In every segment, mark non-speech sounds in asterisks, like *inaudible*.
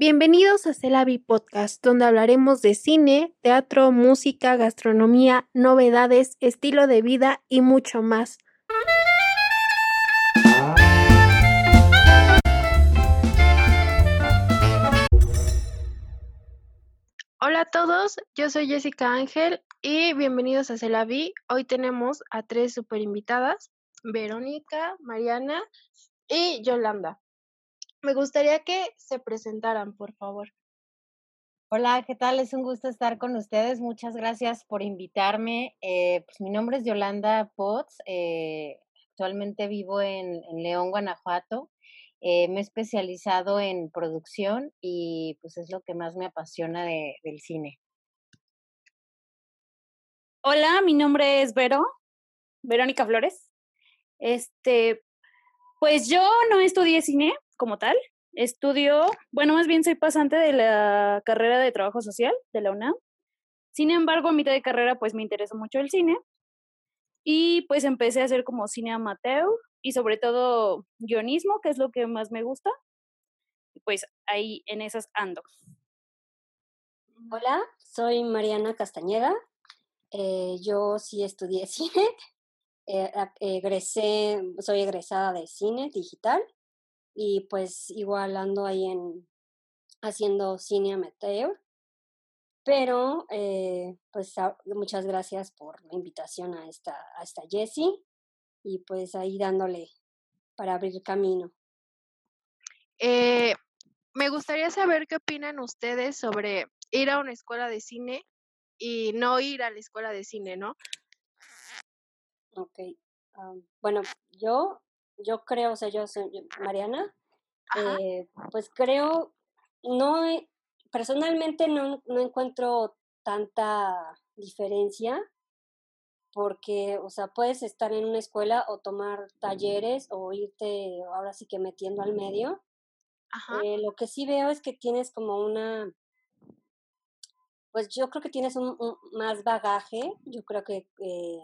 Bienvenidos a Celavi Podcast, donde hablaremos de cine, teatro, música, gastronomía, novedades, estilo de vida y mucho más. Hola a todos, yo soy Jessica Ángel y bienvenidos a Celavi. Hoy tenemos a tres super invitadas, Verónica, Mariana y Yolanda. Me gustaría que se presentaran, por favor. Hola, ¿qué tal? Es un gusto estar con ustedes. Muchas gracias por invitarme. Eh, pues mi nombre es Yolanda Potts. Eh, actualmente vivo en, León, Guanajuato. Eh, me he especializado en producción y pues es lo que más me apasiona del cine. Hola, mi nombre es Vero, Verónica Flores. Este, pues yo no estudié cine, como tal. Estudio, bueno, más bien soy pasante de la carrera de trabajo social de la UNAM. Sin embargo, a mitad de carrera, pues me interesó mucho el cine. Y pues empecé a hacer como cine amateur y sobre todo guionismo, que es lo que más me gusta. Pues ahí en esas ando. Hola, soy Mariana Castañeda. Eh, yo sí estudié *laughs* cine. Eh, egresé, soy egresada de cine digital y pues igual ando ahí en haciendo cine amateur. Pero eh, pues muchas gracias por la invitación a esta, a esta Jessie y pues ahí dándole para abrir camino. Eh, me gustaría saber qué opinan ustedes sobre ir a una escuela de cine y no ir a la escuela de cine, ¿no? Ok. bueno, yo yo creo, o sea, yo soy Mariana, eh, pues creo, no, personalmente no, no encuentro tanta diferencia porque, o sea, puedes estar en una escuela o tomar talleres o irte ahora sí que metiendo al medio. Eh, lo que sí veo es que tienes como una, pues yo creo que tienes un, más bagaje, yo creo que eh,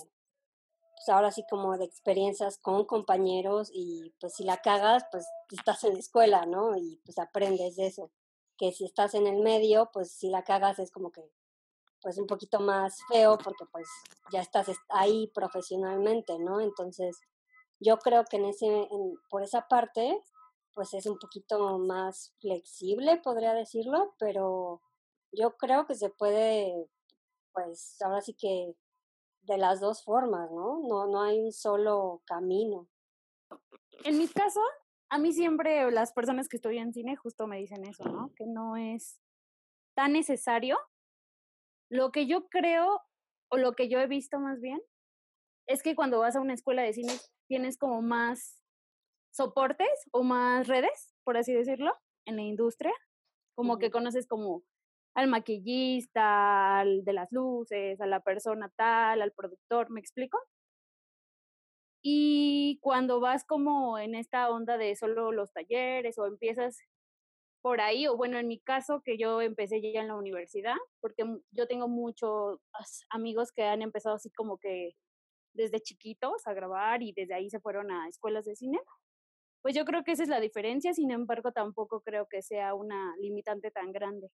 pues ahora sí como de experiencias con compañeros y pues si la cagas, pues estás en la escuela, ¿no? Y pues aprendes de eso. Que si estás en el medio, pues si la cagas es como que pues un poquito más feo porque pues ya estás ahí profesionalmente, ¿no? Entonces, yo creo que en ese, por esa parte, pues es un poquito más flexible, podría decirlo, pero yo creo que se puede, pues ahora sí que de las dos formas, ¿no? No, no hay un solo camino. En mi caso, a mí siempre las personas que estudian cine justo me dicen eso, ¿no? Que no es tan necesario. Lo que yo creo, o lo que yo he visto más bien, es que cuando vas a una escuela de cine tienes como más soportes o más redes, por así decirlo, en la industria, como que conoces como al maquillista, al de las luces, a la persona tal, al productor, ¿me explico? Y cuando vas como en esta onda de solo los talleres o empiezas por ahí, o bueno, en mi caso que yo empecé ya en la universidad, porque yo tengo muchos amigos que han empezado así como que desde chiquitos a grabar y desde ahí se fueron a escuelas de cine. Pues yo creo que esa es la diferencia, sin embargo tampoco creo que sea una limitante tan grande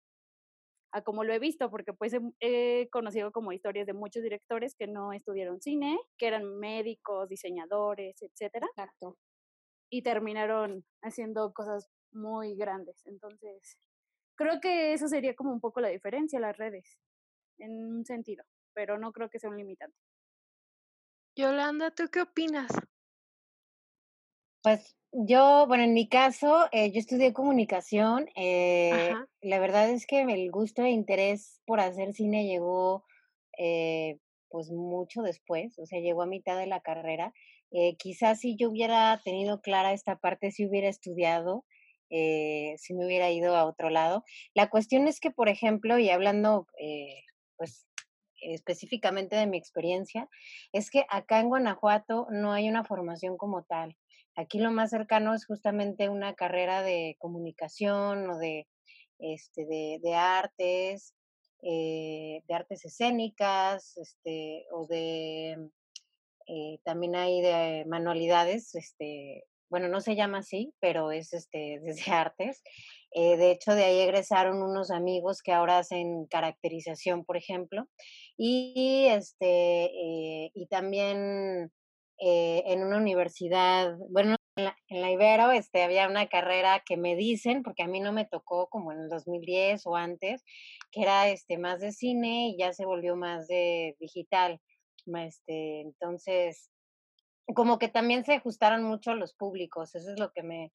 a como lo he visto, porque pues he, conocido como historias de muchos directores que no estudiaron cine, que eran médicos, diseñadores, etcétera. Exacto. Y terminaron haciendo cosas muy grandes. Entonces, creo que eso sería como un poco la diferencia, las redes, en un sentido, pero no creo que sea un limitante. Yolanda, ¿tú qué opinas? Pues yo, bueno, en mi caso, eh, yo estudié comunicación. Eh, la verdad es que el gusto e interés por hacer cine llegó eh, pues mucho después, o sea, llegó a mitad de la carrera. quizás si yo hubiera tenido clara esta parte, si hubiera estudiado, si me hubiera ido a otro lado. La cuestión es que, por ejemplo, y hablando pues específicamente de mi experiencia, es que acá en Guanajuato no hay una formación como tal. Aquí lo más cercano es justamente una carrera de comunicación o de, este, de, artes, eh, de artes escénicas, este, o de, eh, también hay de manualidades, este, bueno, no se llama así, pero es este, desde *laughs* artes. Eh, de hecho, de ahí egresaron unos amigos que ahora hacen caracterización, por ejemplo. Y, este, y también eh, en una universidad, bueno, en la, en la, Ibero este, había una carrera que me dicen, porque a mí no me tocó como en el 2010 o antes, que era este, más de cine y ya se volvió más de digital. Este, entonces, como que también se ajustaron mucho los públicos, eso es lo que me,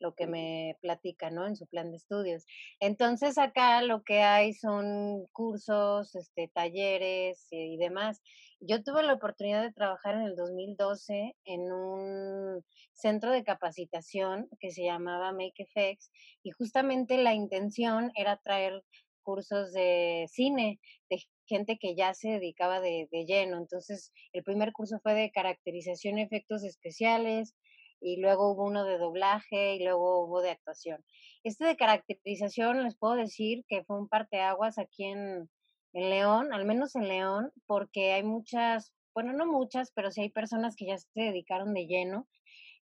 lo que me platica, ¿no? En su plan de estudios. Entonces acá lo que hay son cursos, este, talleres y demás. Yo tuve la oportunidad de trabajar en el 2012 en un centro de capacitación que se llamaba MakeFX y justamente la intención era traer cursos de cine, de gente que ya se dedicaba de, lleno. Entonces, el primer curso fue de caracterización y efectos especiales, y luego hubo uno de doblaje, y luego hubo de actuación. Este de caracterización, les puedo decir que fue un parteaguas aquí en, en León, al menos en León, porque hay muchas, bueno, no muchas, pero sí hay personas que ya se dedicaron de lleno.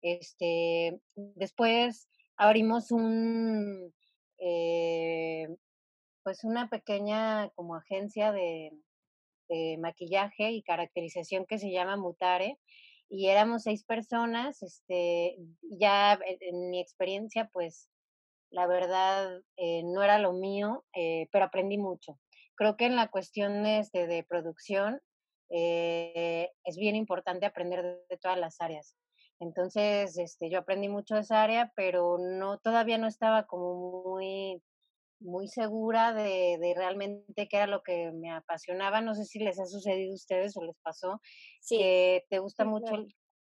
Este, después abrimos un, eh, pues una pequeña como agencia de, maquillaje y caracterización que se llama Mutare y éramos seis personas, este, ya en, mi experiencia pues la verdad eh, no era lo mío, eh, pero aprendí mucho. Creo que en la cuestión este, de producción eh, es bien importante aprender de, todas las áreas. Entonces, este, yo aprendí mucho de esa área, pero no, todavía no estaba como muy muy segura de, de, realmente qué era lo que me apasionaba. No sé si les ha sucedido a ustedes o les pasó que te gusta mucho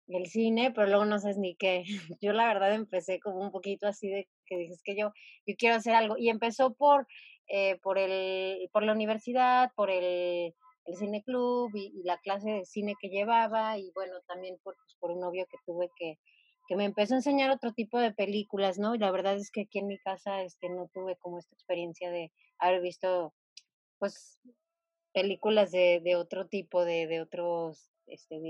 el, cine, pero luego no sabes ni qué. *laughs* Yo la verdad empecé como un poquito así de que dices que yo, yo quiero hacer algo. Y empezó por, eh, por, el, por la universidad, por el, el cine club y, y, la clase de cine que llevaba y bueno, también por, pues, por un novio que tuve que, que me empezó a enseñar otro tipo de películas, ¿no? Y la verdad es que aquí en mi casa este, no tuve como esta experiencia de haber visto, pues, películas de, de otro tipo, de, de otros este,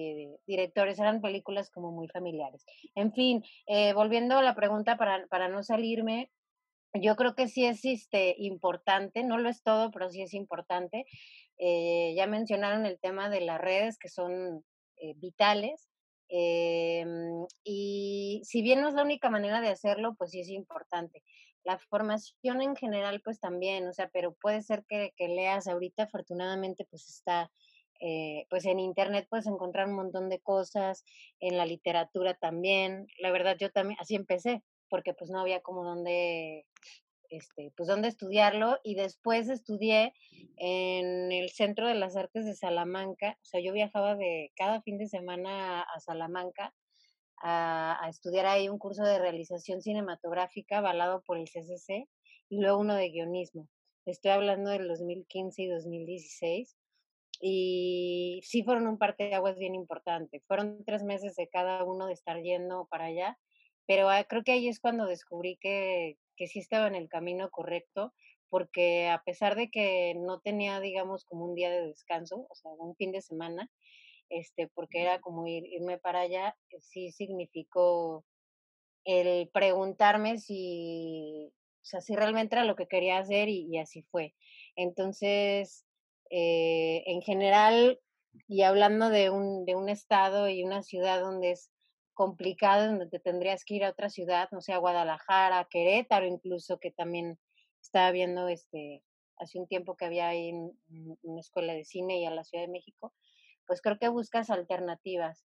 directores, eran películas como muy familiares. En fin, eh, volviendo a la pregunta para, para no salirme, yo creo que sí es este, importante, no lo es todo, pero sí es importante. Eh, ya mencionaron el tema de las redes que son eh, vitales. Em, y si bien no es la única manera de hacerlo, pues sí es importante. La formación en general, pues también, o sea, pero puede ser que, que leas ahorita, afortunadamente, pues está, eh, pues en internet puedes encontrar un montón de cosas, en la literatura también. La verdad, yo también, así empecé, porque pues no había como donde este, pues dónde estudiarlo y después estudié en el Centro de las Artes de Salamanca, o sea, yo viajaba de cada fin de semana a Salamanca a, estudiar ahí un curso de realización cinematográfica avalado por el CCC y luego uno de guionismo. Estoy hablando del 2015 y 2016 y sí fueron un parte de aguas bien importante. Fueron tres meses de cada uno de estar yendo para allá, pero ah, creo que ahí es cuando descubrí que, que sí estaba en el camino correcto, porque a pesar de que no tenía, digamos, como un día de descanso, o sea, un fin de semana, este, porque era como ir, irme para allá, eh, sí significó el preguntarme si, o sea, si realmente era lo que quería hacer y, así fue. Entonces, eh, en general, y hablando de un, de un estado y una ciudad donde es complicado donde te tendrías que ir a otra ciudad, no sé, a Guadalajara, Querétaro incluso, que también estaba viendo este hace un tiempo que había ahí una escuela de cine y a la Ciudad de México, pues creo que buscas alternativas.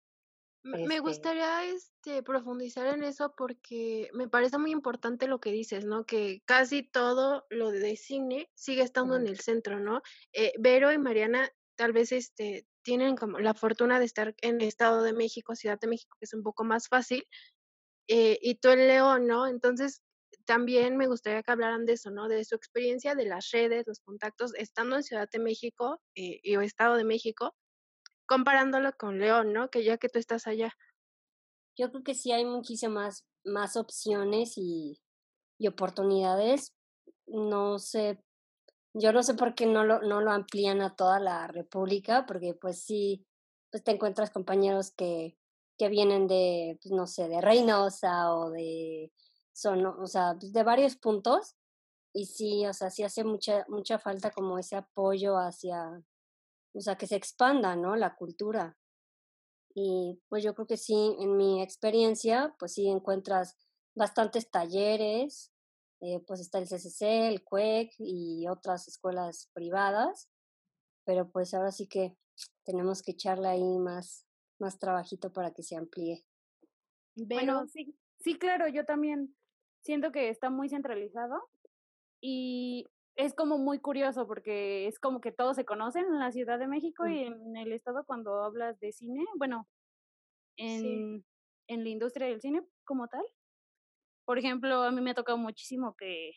Me este gustaría este, profundizar en eso porque me parece muy importante lo que dices, ¿no? Que casi todo lo de cine sigue estando en el centro, ¿no? Eh, Vero y Mariana tal vez este, tienen como la fortuna de estar en el Estado de México, Ciudad de México, que es un poco más fácil, eh, y tú en León, ¿no? Entonces, también me gustaría que hablaran de eso, ¿no? De su experiencia, de las redes, los contactos, estando en Ciudad de México eh, y o Estado de México, comparándolo con León, ¿no? Que ya que tú estás allá. Yo creo que sí hay muchísimas más opciones y, y oportunidades. No sé yo no sé por qué no lo, no lo amplían a toda la República, porque pues sí, pues te encuentras compañeros que que vienen de, pues, no sé, de Reynosa o de, son, o sea, pues, de varios puntos. Y sí, o sea, sí hace mucha, mucha falta como ese apoyo hacia, o sea, que se expanda, ¿no? La cultura. Y pues yo creo que sí, en mi experiencia, pues sí encuentras bastantes talleres, eh, pues está el CCC, el CUEC y otras escuelas privadas, pero pues ahora sí que tenemos que echarle ahí más, más trabajito para que se amplíe. Bueno, sí, sí, claro, yo también siento que está muy centralizado y es como muy curioso porque es como que todos se conocen en la Ciudad de México y en el estado cuando hablas de cine, bueno, en, en la industria del cine como tal, por ejemplo, a mí me ha tocado muchísimo que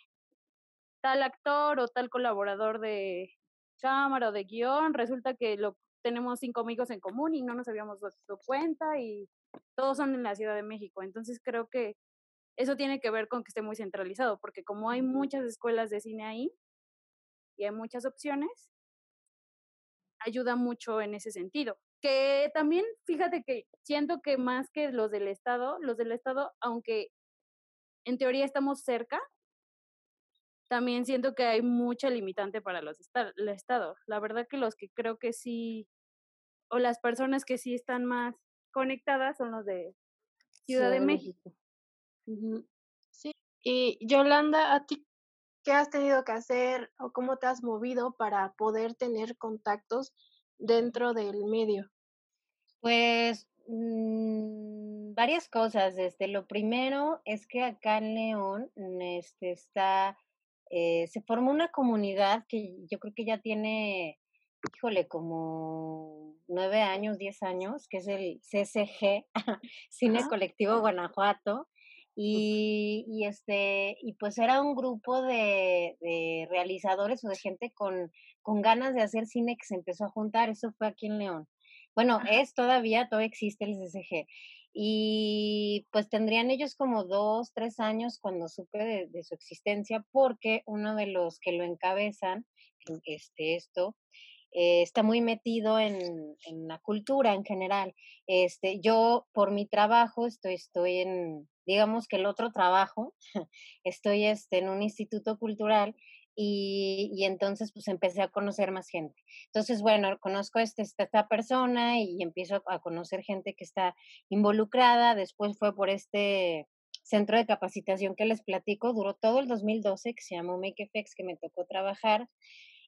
tal actor o tal colaborador de cámara o de guion, resulta que lo tenemos cinco amigos en común y no nos habíamos dado cuenta y todos son en la Ciudad de México. Entonces creo que eso tiene que ver con que esté muy centralizado, porque como hay muchas escuelas de cine ahí y hay muchas opciones, ayuda mucho en ese sentido. Que también, fíjate que siento que más que los del Estado, los del Estado, aunque en teoría estamos cerca, también siento que hay mucha limitante para los el Estado. La verdad que los que creo que sí, o las personas que sí están más conectadas son los de Ciudad, de, México. Sí, y Yolanda, ¿a ti qué has tenido que hacer o cómo te has movido para poder tener contactos dentro del medio? Pues Mm, varias cosas. Este, lo primero es que acá en León este, está, eh, se formó una comunidad que yo creo que ya tiene, híjole, como nueve años, diez años, que es el CCG, *laughs* Cine Colectivo Guanajuato. Y, y, este, y pues era un grupo de, de realizadores o de gente con, con ganas de hacer cine que se empezó a juntar. Eso fue aquí en León. Bueno, es todavía, todavía existe el CCG. Y pues tendrían ellos como dos, tres años cuando supe de, su existencia, porque uno de los que lo encabezan, este, esto, eh, está muy metido en, en, la cultura en general. Este, yo por mi trabajo estoy, estoy en, digamos que el otro trabajo, *laughs* estoy este, en un instituto cultural y, entonces pues empecé a conocer más gente. Entonces, bueno, conozco a este, esta persona y empiezo a conocer gente que está involucrada. Después fue por este centro de capacitación que les platico, duró todo el 2012, que se llamó MakeFX, que me tocó trabajar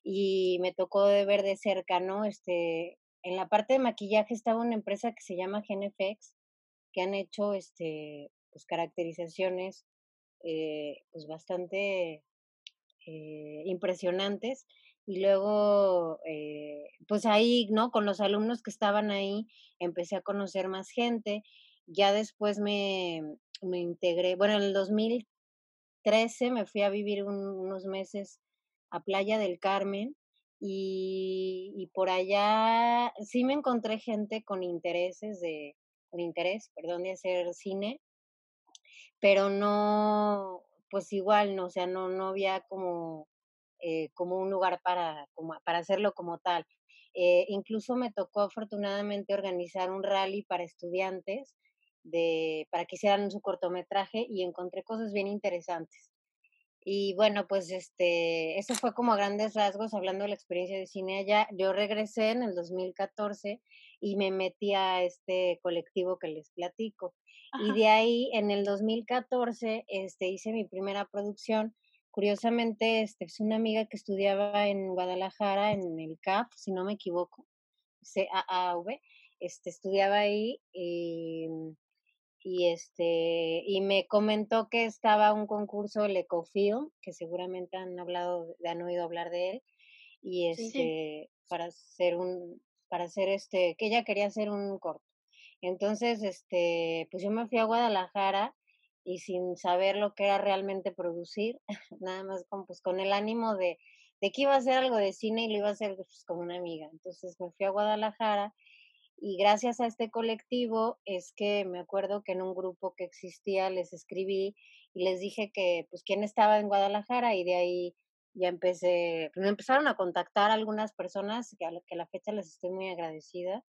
y me tocó de ver de cerca, ¿no? Este, en la parte de maquillaje estaba una empresa que se llama GenFX, que han hecho este, pues, caracterizaciones eh, pues bastante eh, impresionantes. Y luego, eh, pues ahí, ¿no? Con los alumnos que estaban ahí, empecé a conocer más gente. Ya después me, me integré, bueno, en el 2013 me fui a vivir unos meses a Playa del Carmen y, y, por allá sí me encontré gente con intereses de, con interés, perdón, de hacer cine, pero no, pues igual, no, o sea, no, no había como, eh, como un lugar para, como, para hacerlo como tal. Eh, incluso me tocó afortunadamente organizar un rally para estudiantes de, para que hicieran su cortometraje y encontré cosas bien interesantes. Y bueno, pues este, eso fue como a grandes rasgos, hablando de la experiencia de cine allá. Yo regresé en el 2014 y me metí a este colectivo que les platico. Y de ahí, en el 2014, este, hice mi primera producción. Curiosamente, este, es una amiga que estudiaba en Guadalajara, en el CAF, si no me equivoco, CAAV, este, estudiaba ahí y, y, este, y me comentó que estaba un concurso, el Ecofilm, que seguramente han hablado, han oído hablar de él, y este, para hacer un, para hacer este, que ella quería hacer un corto. Entonces, este, pues yo me fui a Guadalajara y sin saber lo que era realmente producir, *laughs* nada más con, pues, con el ánimo de, de que iba a hacer algo de cine y lo iba a hacer pues, con una amiga. Entonces me fui a Guadalajara y gracias a este colectivo es que me acuerdo que en un grupo que existía les escribí y les dije que pues quién estaba en Guadalajara y de ahí ya empecé, pues, me empezaron a contactar algunas personas que a la, que a la fecha les estoy muy agradecida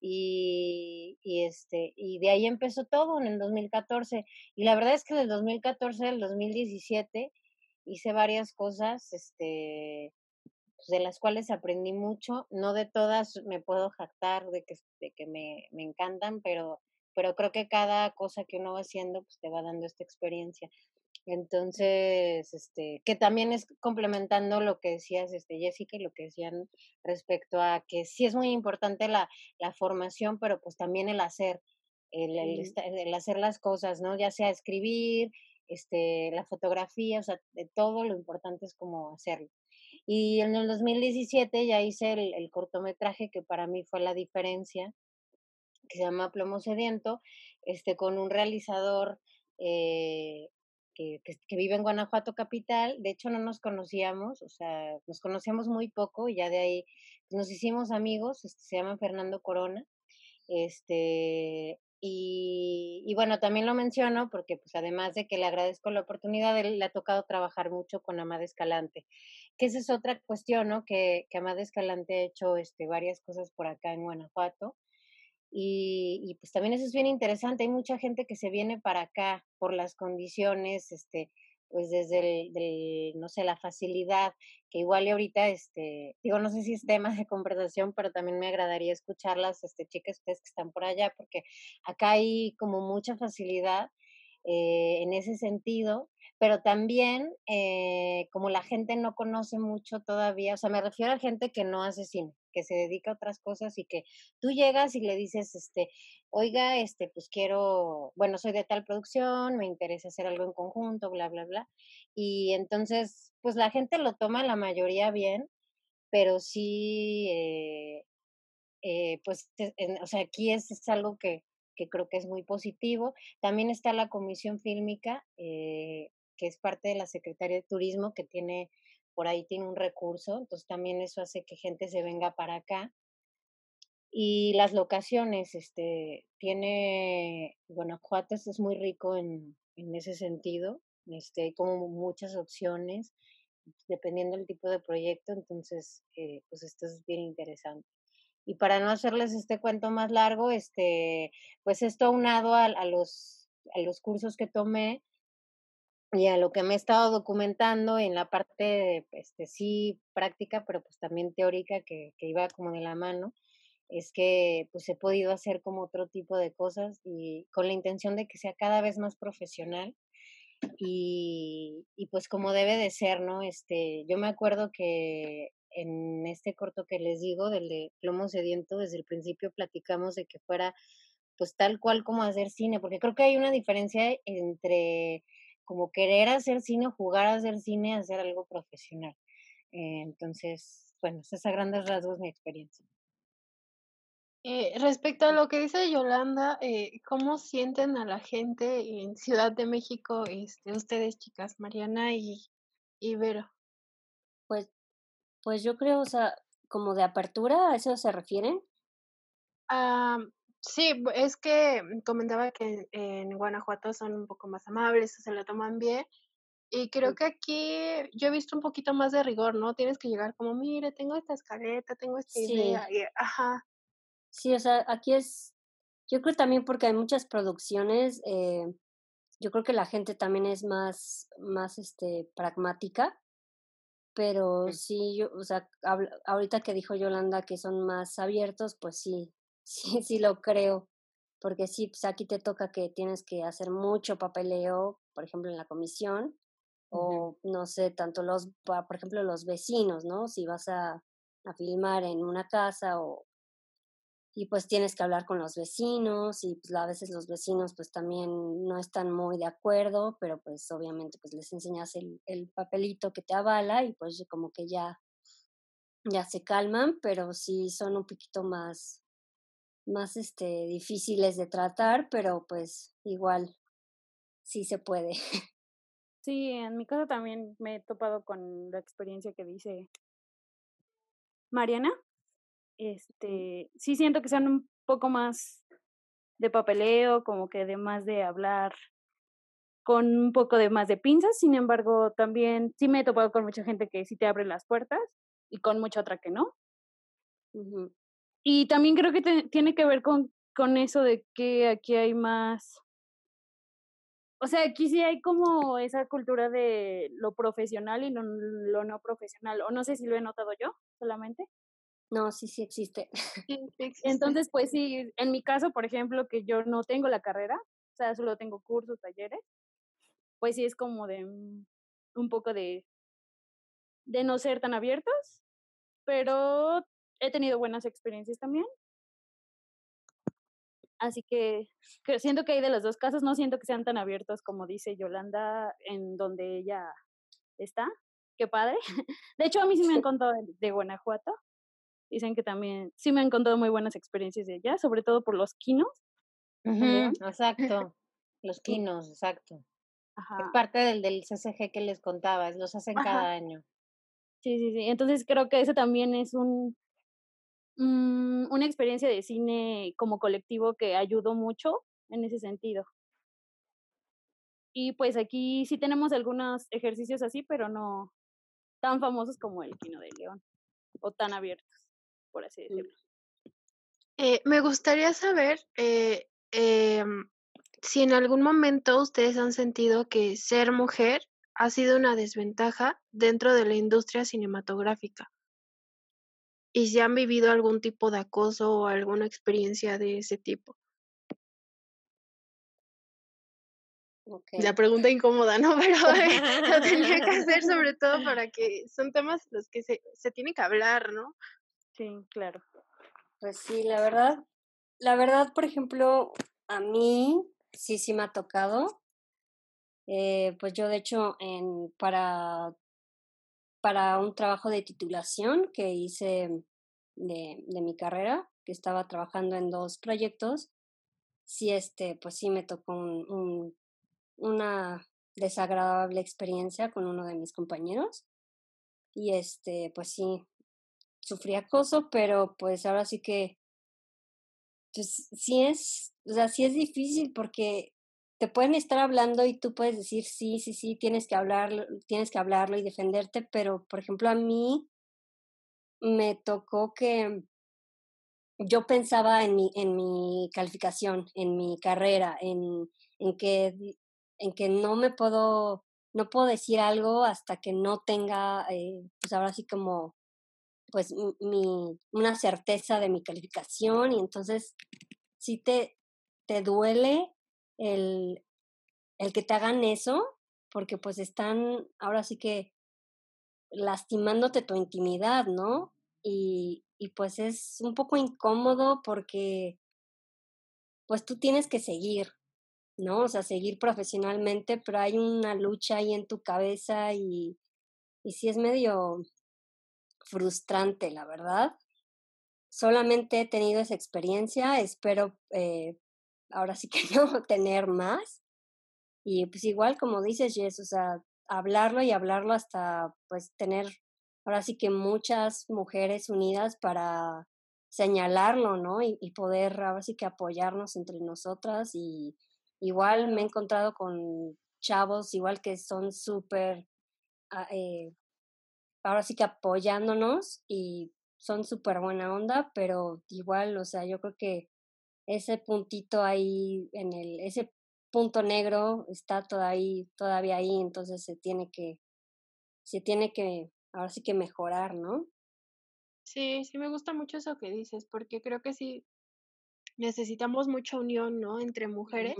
Y, y, este, y de ahí empezó todo en el 2014. Y la verdad es que del 2014 al 2017 hice varias cosas, este, pues, de las cuales aprendí mucho. No de todas me puedo jactar de que, de que me, me encantan, pero, pero creo que cada cosa que uno va haciendo pues, te va dando esta experiencia. Entonces, este, que también es complementando lo que decías, este, Jessica, y lo que decían respecto a que sí es muy importante la, la formación, pero pues también el hacer, el, el, hacer las cosas, ¿no? Ya sea escribir, este, la fotografía, o sea, de todo lo importante es como hacerlo. Y en el 2017 ya hice el, el cortometraje que para mí fue la diferencia, que se llama Plomo Sediento, este, con un realizador eh, que, vive en Guanajuato capital. De hecho, no nos conocíamos, o sea, nos conocíamos muy poco y ya de ahí nos hicimos amigos. Este, se llama Fernando Corona. Este, y, y, bueno, también lo menciono porque pues además de que le agradezco la oportunidad, él le ha tocado trabajar mucho con Amada Escalante, que esa es otra cuestión, ¿no? Que, que Amada Escalante ha hecho este, varias cosas por acá en Guanajuato y, y, pues también eso es bien interesante. Hay mucha gente que se viene para acá por las condiciones, este, pues desde el, no sé, la facilidad, que igual y ahorita, este, digo, no sé si es tema de conversación, pero también me agradaría escucharlas, este, chicas, ustedes que están por allá, porque acá hay como mucha facilidad eh, en ese sentido, pero también eh, como la gente no conoce mucho todavía, o sea, me refiero a gente que no hace cine, que se dedica a otras cosas y que tú llegas y le dices, este, oiga, este, pues quiero, bueno, soy de tal producción, me interesa hacer algo en conjunto, bla, bla, bla. Y entonces, pues la gente lo toma la mayoría bien, pero sí, eh, eh, pues, o sea, aquí es, es algo que, que creo que es muy positivo. También está la Comisión Fílmica, eh, que es parte de la Secretaría de Turismo, que tiene por ahí tiene un recurso, entonces también eso hace que gente se venga para acá. Y las locaciones, este, tiene, Guanajuato es muy rico en, en ese sentido, este, hay como muchas opciones, dependiendo del tipo de proyecto, entonces, eh, pues esto es bien interesante. Y para no hacerles este cuento más largo, este, pues esto aunado a, a los, a los cursos que tomé, y a lo que me he estado documentando en la parte, este, sí práctica, pero pues también teórica que, que iba como de la mano, es que pues he podido hacer como otro tipo de cosas y con la intención de que sea cada vez más profesional y, y pues como debe de ser, ¿no? Este, yo me acuerdo que en este corto que les digo, del de Plomo Sediento, desde el principio platicamos de que fuera pues tal cual como hacer cine, porque creo que hay una diferencia entre como querer hacer cine o jugar a hacer cine, hacer algo profesional. Eh, entonces, bueno, esa es a grandes rasgos mi experiencia. Eh, respecto a lo que dice Yolanda, eh, ¿cómo sienten a la gente en Ciudad de México, este, ustedes chicas, Mariana y, y Vero? Pues, pues yo creo, o sea, como de apertura, ¿a eso se refieren? Ah, Sí, es que comentaba que en Guanajuato son un poco más amables, se lo toman bien. Y creo que aquí yo he visto un poquito más de rigor, ¿no? Tienes que llegar como, mire, tengo esta escaleta, tengo esta idea. ajá. Sí, o sea, aquí es, yo creo también porque hay muchas producciones, eh, yo creo que la gente también es más, más, este, pragmática, pero sí, yo, o sea, ahorita que dijo Yolanda que son más abiertos, pues sí, *laughs* sí, sí lo creo, porque sí, pues aquí te toca que tienes que hacer mucho papeleo, por ejemplo, en la comisión, o no sé, tanto los, por ejemplo, los vecinos, ¿no? Si vas a, a filmar en una casa o y pues tienes que hablar con los vecinos y pues a veces los vecinos pues también no están muy de acuerdo, pero pues obviamente pues les enseñas el, el papelito que te avala y pues como que ya, ya se calman, pero sí son un poquito más, más este, difíciles de tratar, pero pues igual sí se puede. *laughs* Sí, en mi caso también me he topado con la experiencia que dice Mariana. Este, sí siento que sean un poco más de papeleo, como que de más de hablar con un poco de más de pinzas, sin embargo, también sí me he topado con mucha gente que sí te abre las puertas y con mucha otra que no. Y también creo que tiene que ver con, con eso de que aquí hay más, o sea, aquí sí hay como esa cultura de lo profesional y lo, lo, no profesional, o no sé si lo he notado yo solamente. No, sí, *laughs* sí existe. Entonces, pues sí, en mi caso, por ejemplo, que yo no tengo la carrera, o sea, solo tengo cursos, talleres, pues sí es como de un poco de, de no ser tan abiertos, pero he tenido buenas experiencias también. Así que, siento que hay de los dos casos, no siento que sean tan abiertos como dice Yolanda en donde ella está. Qué padre. *laughs* De hecho, a mí sí me han *laughs* contado de Guanajuato Dicen que también, sí me han contado muy buenas experiencias de allá, sobre todo por los quinos. exacto, los quinos, exacto. Es parte del, del CCG que les contaba, los hacen cada año. Sí, sí, sí. Entonces creo que ese también es un, mm, una experiencia de cine como colectivo que ayudó mucho en ese sentido. Y pues aquí sí tenemos algunos ejercicios así, pero no tan famosos como el Quino de León o tan abiertos por así decirlo. Eh, me gustaría saber eh, em, si en algún momento ustedes han sentido que ser mujer ha sido una desventaja dentro de la industria cinematográfica y si han vivido algún tipo de acoso o alguna experiencia de ese tipo. La pregunta incómoda, ¿no? *laughs* Pero lo tenía que hacer *laughs* sobre todo para que son temas los que se, se tiene que hablar, ¿no? Sí, claro. Pues sí, la verdad, la verdad, por ejemplo, a mí sí, sí me ha tocado. Eh, pues yo, de hecho, en, para, para un trabajo de titulación que hice de, de mi carrera, que estaba trabajando en dos proyectos, sí, este, pues sí me tocó un, una desagradable experiencia con uno de mis compañeros. Y este, pues sí, sufrí acoso, pero pues ahora sí que, pues sí es, o sea, sí es difícil porque te pueden estar hablando y tú puedes decir sí, sí, sí, tienes que hablarlo, tienes que hablarlo y defenderte, pero por ejemplo a mí me tocó que yo pensaba en mi, en mi calificación, en mi carrera, en, en que en que no me puedo, no puedo decir algo hasta que no tenga, eh, pues ahora sí como pues mi, una certeza de mi calificación y entonces sí te, te duele el, el que te hagan eso porque pues están ahora sí que lastimándote tu intimidad, ¿no? Y, y pues es un poco incómodo porque pues tú tienes que seguir, ¿no? O sea, seguir profesionalmente, pero hay una lucha ahí en tu cabeza y, y sí es medio, frustrante, la verdad. Solamente he tenido esa experiencia, espero eh, ahora sí que *laughs* no tener más. Y pues igual como dices, Jess, o sea, hablarlo y hablarlo hasta pues tener ahora sí que muchas mujeres unidas para señalarlo, ¿no? Y, poder ahora sí que apoyarnos entre nosotras y igual me he encontrado con chavos igual que son súper ah, eh, ahora sí que apoyándonos y son súper buena onda, pero igual, o sea, yo creo que ese puntito ahí en el, ese punto negro está todavía, todavía ahí, entonces se tiene que, se tiene que, ahora sí que mejorar, ¿no? Sí, sí me gusta mucho eso que dices, porque creo que sí necesitamos mucha unión, ¿no? Entre mujeres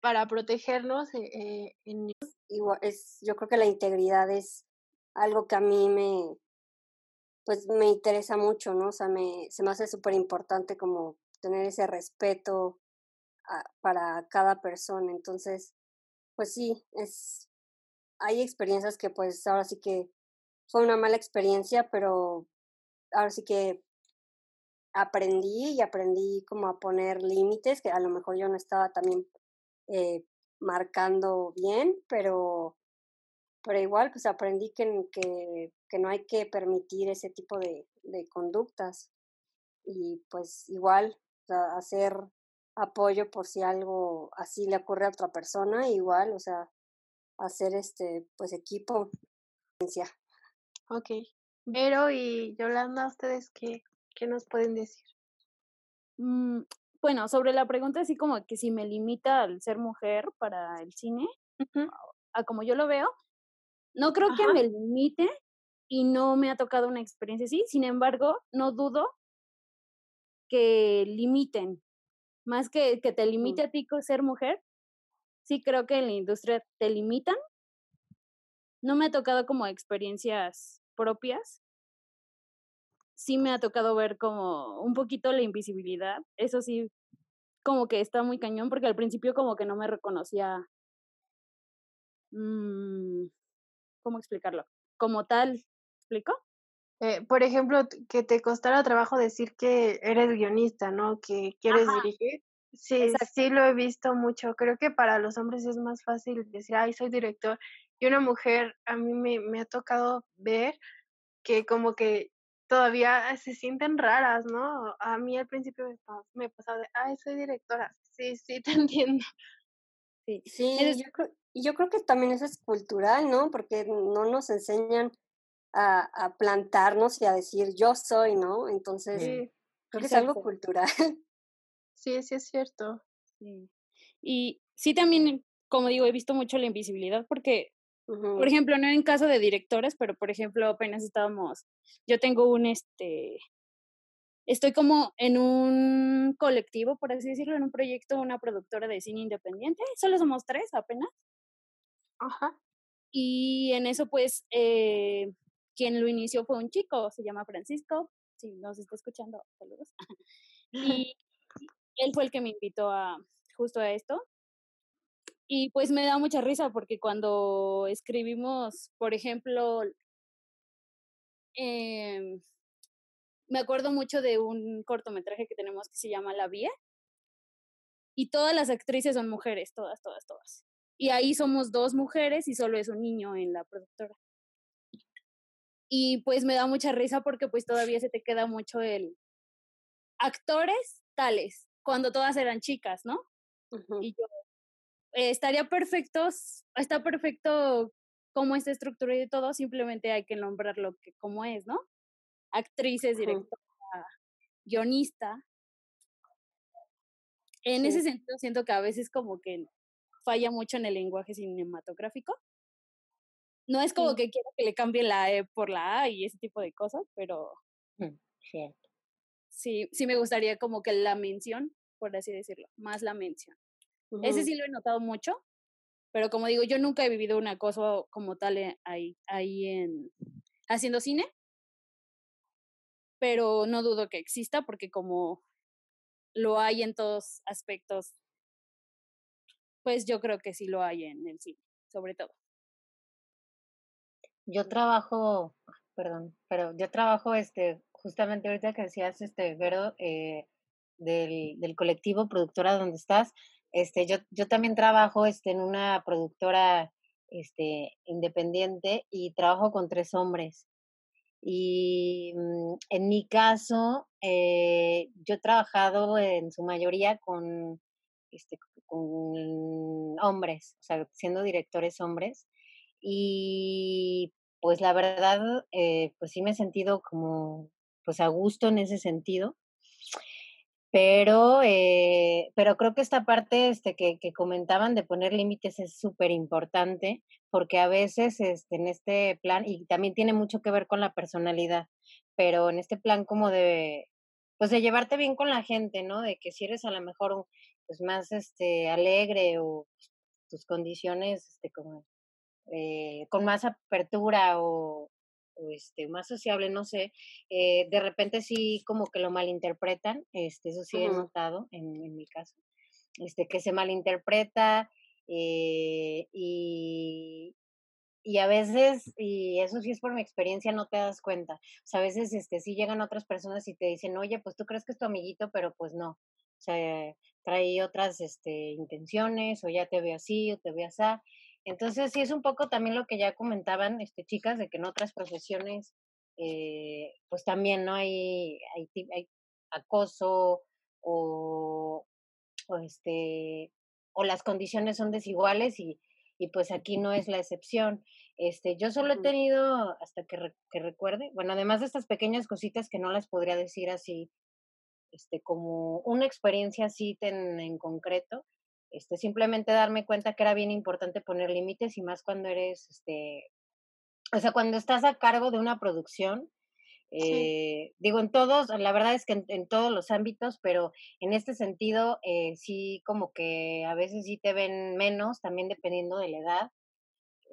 para protegernos. Eh, eh, en... Igual, es, yo creo que la integridad es algo que a mí me, pues me interesa mucho, ¿no? O sea, me, se me hace súper importante como tener ese respeto para cada persona. Entonces, pues sí, es, hay experiencias que pues ahora sí que fue una mala experiencia, pero ahora sí que aprendí y aprendí como a poner límites, que a lo mejor yo no estaba también eh, marcando bien, pero pero igual pues aprendí que, que, que no hay que permitir ese tipo de, de conductas y pues igual hacer apoyo por si algo así le ocurre a otra persona, igual, o sea, hacer este pues equipo. Ok. Vero y Yolanda, ¿ustedes qué, ¿Qué nos pueden decir? Mm, bueno, sobre la pregunta así como que si me limita al ser mujer para el cine, a como yo lo veo, no creo que me limite y no me ha tocado una experiencia así. Sin embargo, no dudo que limiten, más que que te limite a ti ser mujer, sí creo que en la industria te limitan. No me ha tocado como experiencias propias. Sí me ha tocado ver como un poquito la invisibilidad. Eso sí, como que está muy cañón, porque al principio como que no me reconocía. Mm, ¿Cómo explicarlo? Como tal, ¿explico? Eh, por ejemplo, que te costara trabajo decir que eres guionista, ¿no? Que quieres dirigir. Sí, sí lo he visto mucho. Creo que para los hombres es más fácil decir, ay, soy director. Y una mujer, a mí me, me ha tocado ver que como que todavía se sienten raras, ¿no? A mí al principio me pasaba de, ay, soy directora. Sí, sí, *laughs* te entiendo. Sí, sí yo, creo, yo creo que también eso es cultural, ¿no? Porque no nos enseñan a, a plantarnos y a decir yo soy, ¿no? Entonces, creo que es algo cultural. *laughs* Sí, sí es cierto. Sí. Y sí también, como digo, he visto mucho la invisibilidad porque, por ejemplo, no en caso de directores, pero por ejemplo, apenas estábamos, yo tengo un, este, estoy como en un colectivo, por así decirlo, en un proyecto, una productora de cine independiente, solo somos tres apenas. Ajá. Y en eso, pues, eh, quien lo inició fue un chico, se llama Francisco, si nos está escuchando, saludos. *laughs* Y él fue el que me invitó a justo a esto. Y pues me da mucha risa porque cuando escribimos, por ejemplo, eh, me acuerdo mucho de un cortometraje que tenemos que se llama La Vía. Y todas las actrices son mujeres, todas, todas, todas. Y ahí somos dos mujeres y solo es un niño en la productora. Y pues me da mucha risa porque pues todavía se te queda mucho el actores tales, cuando todas eran chicas, ¿no? Y yo, eh, estaría perfecto, está perfecto cómo está estructurado y todo, simplemente hay que nombrarlo que, como es, ¿no? Actrices, directora, guionista. En ese sentido siento que a veces como que falla mucho en el lenguaje cinematográfico. No es como que quiero que le cambie la E por la A y ese tipo de cosas, pero mm, sí, sí me gustaría como que la mención por así decirlo, más la mención. Ese sí lo he notado mucho, pero como digo, yo nunca he vivido una cosa como tal eh, ahí, ahí en haciendo cine, pero no dudo que exista porque como lo hay en todos aspectos, pues yo creo que sí lo hay en el cine, sobre todo. Yo trabajo, perdón, pero yo trabajo, este, justamente ahorita que decías, este, Vero, eh, del, del colectivo productora donde estás. Este, yo, yo también trabajo este, en una productora este, independiente y trabajo con tres hombres. Y mm, en mi caso, eh, yo he trabajado en su mayoría con, este, con hombres, o sea, siendo directores hombres. Y pues la verdad, eh, pues sí me he sentido como, pues a gusto en ese sentido. Pero, eh, pero creo que esta parte este, que, que comentaban de poner límites es súper importante porque a veces este, en este plan, y también tiene mucho que ver con la personalidad, pero en este plan como de, pues de llevarte bien con la gente, ¿no? De que si eres a lo mejor pues más este, alegre o tus condiciones este, como, eh, con más apertura o, este, más sociable, no sé, eh, de repente sí como que lo malinterpretan, este, eso sí he notado en, en, mi caso, este, que se malinterpreta eh, y, y a veces, y eso sí es por mi experiencia, no te das cuenta. O sea, a veces este, sí llegan otras personas y te dicen, oye, pues tú crees que es tu amiguito, pero pues no. O sea, trae otras este, intenciones, o ya te ve así, o te ve así. Entonces, sí es un poco también lo que ya comentaban, este, chicas, de que en otras profesiones, eh, pues también no hay, hay, hay acoso o, o, este, o las condiciones son desiguales y, y pues aquí no es la excepción. Este, yo solo he tenido, hasta que, que recuerde, bueno, además de estas pequeñas cositas que no las podría decir así, este, como una experiencia así en, en concreto, este, simplemente darme cuenta que era bien importante poner límites y más cuando eres, este, o sea, cuando estás a cargo de una producción, eh, digo, en todos, la verdad es que en, todos los ámbitos, pero en este sentido, eh, sí, como que a veces sí te ven menos, también dependiendo de la edad.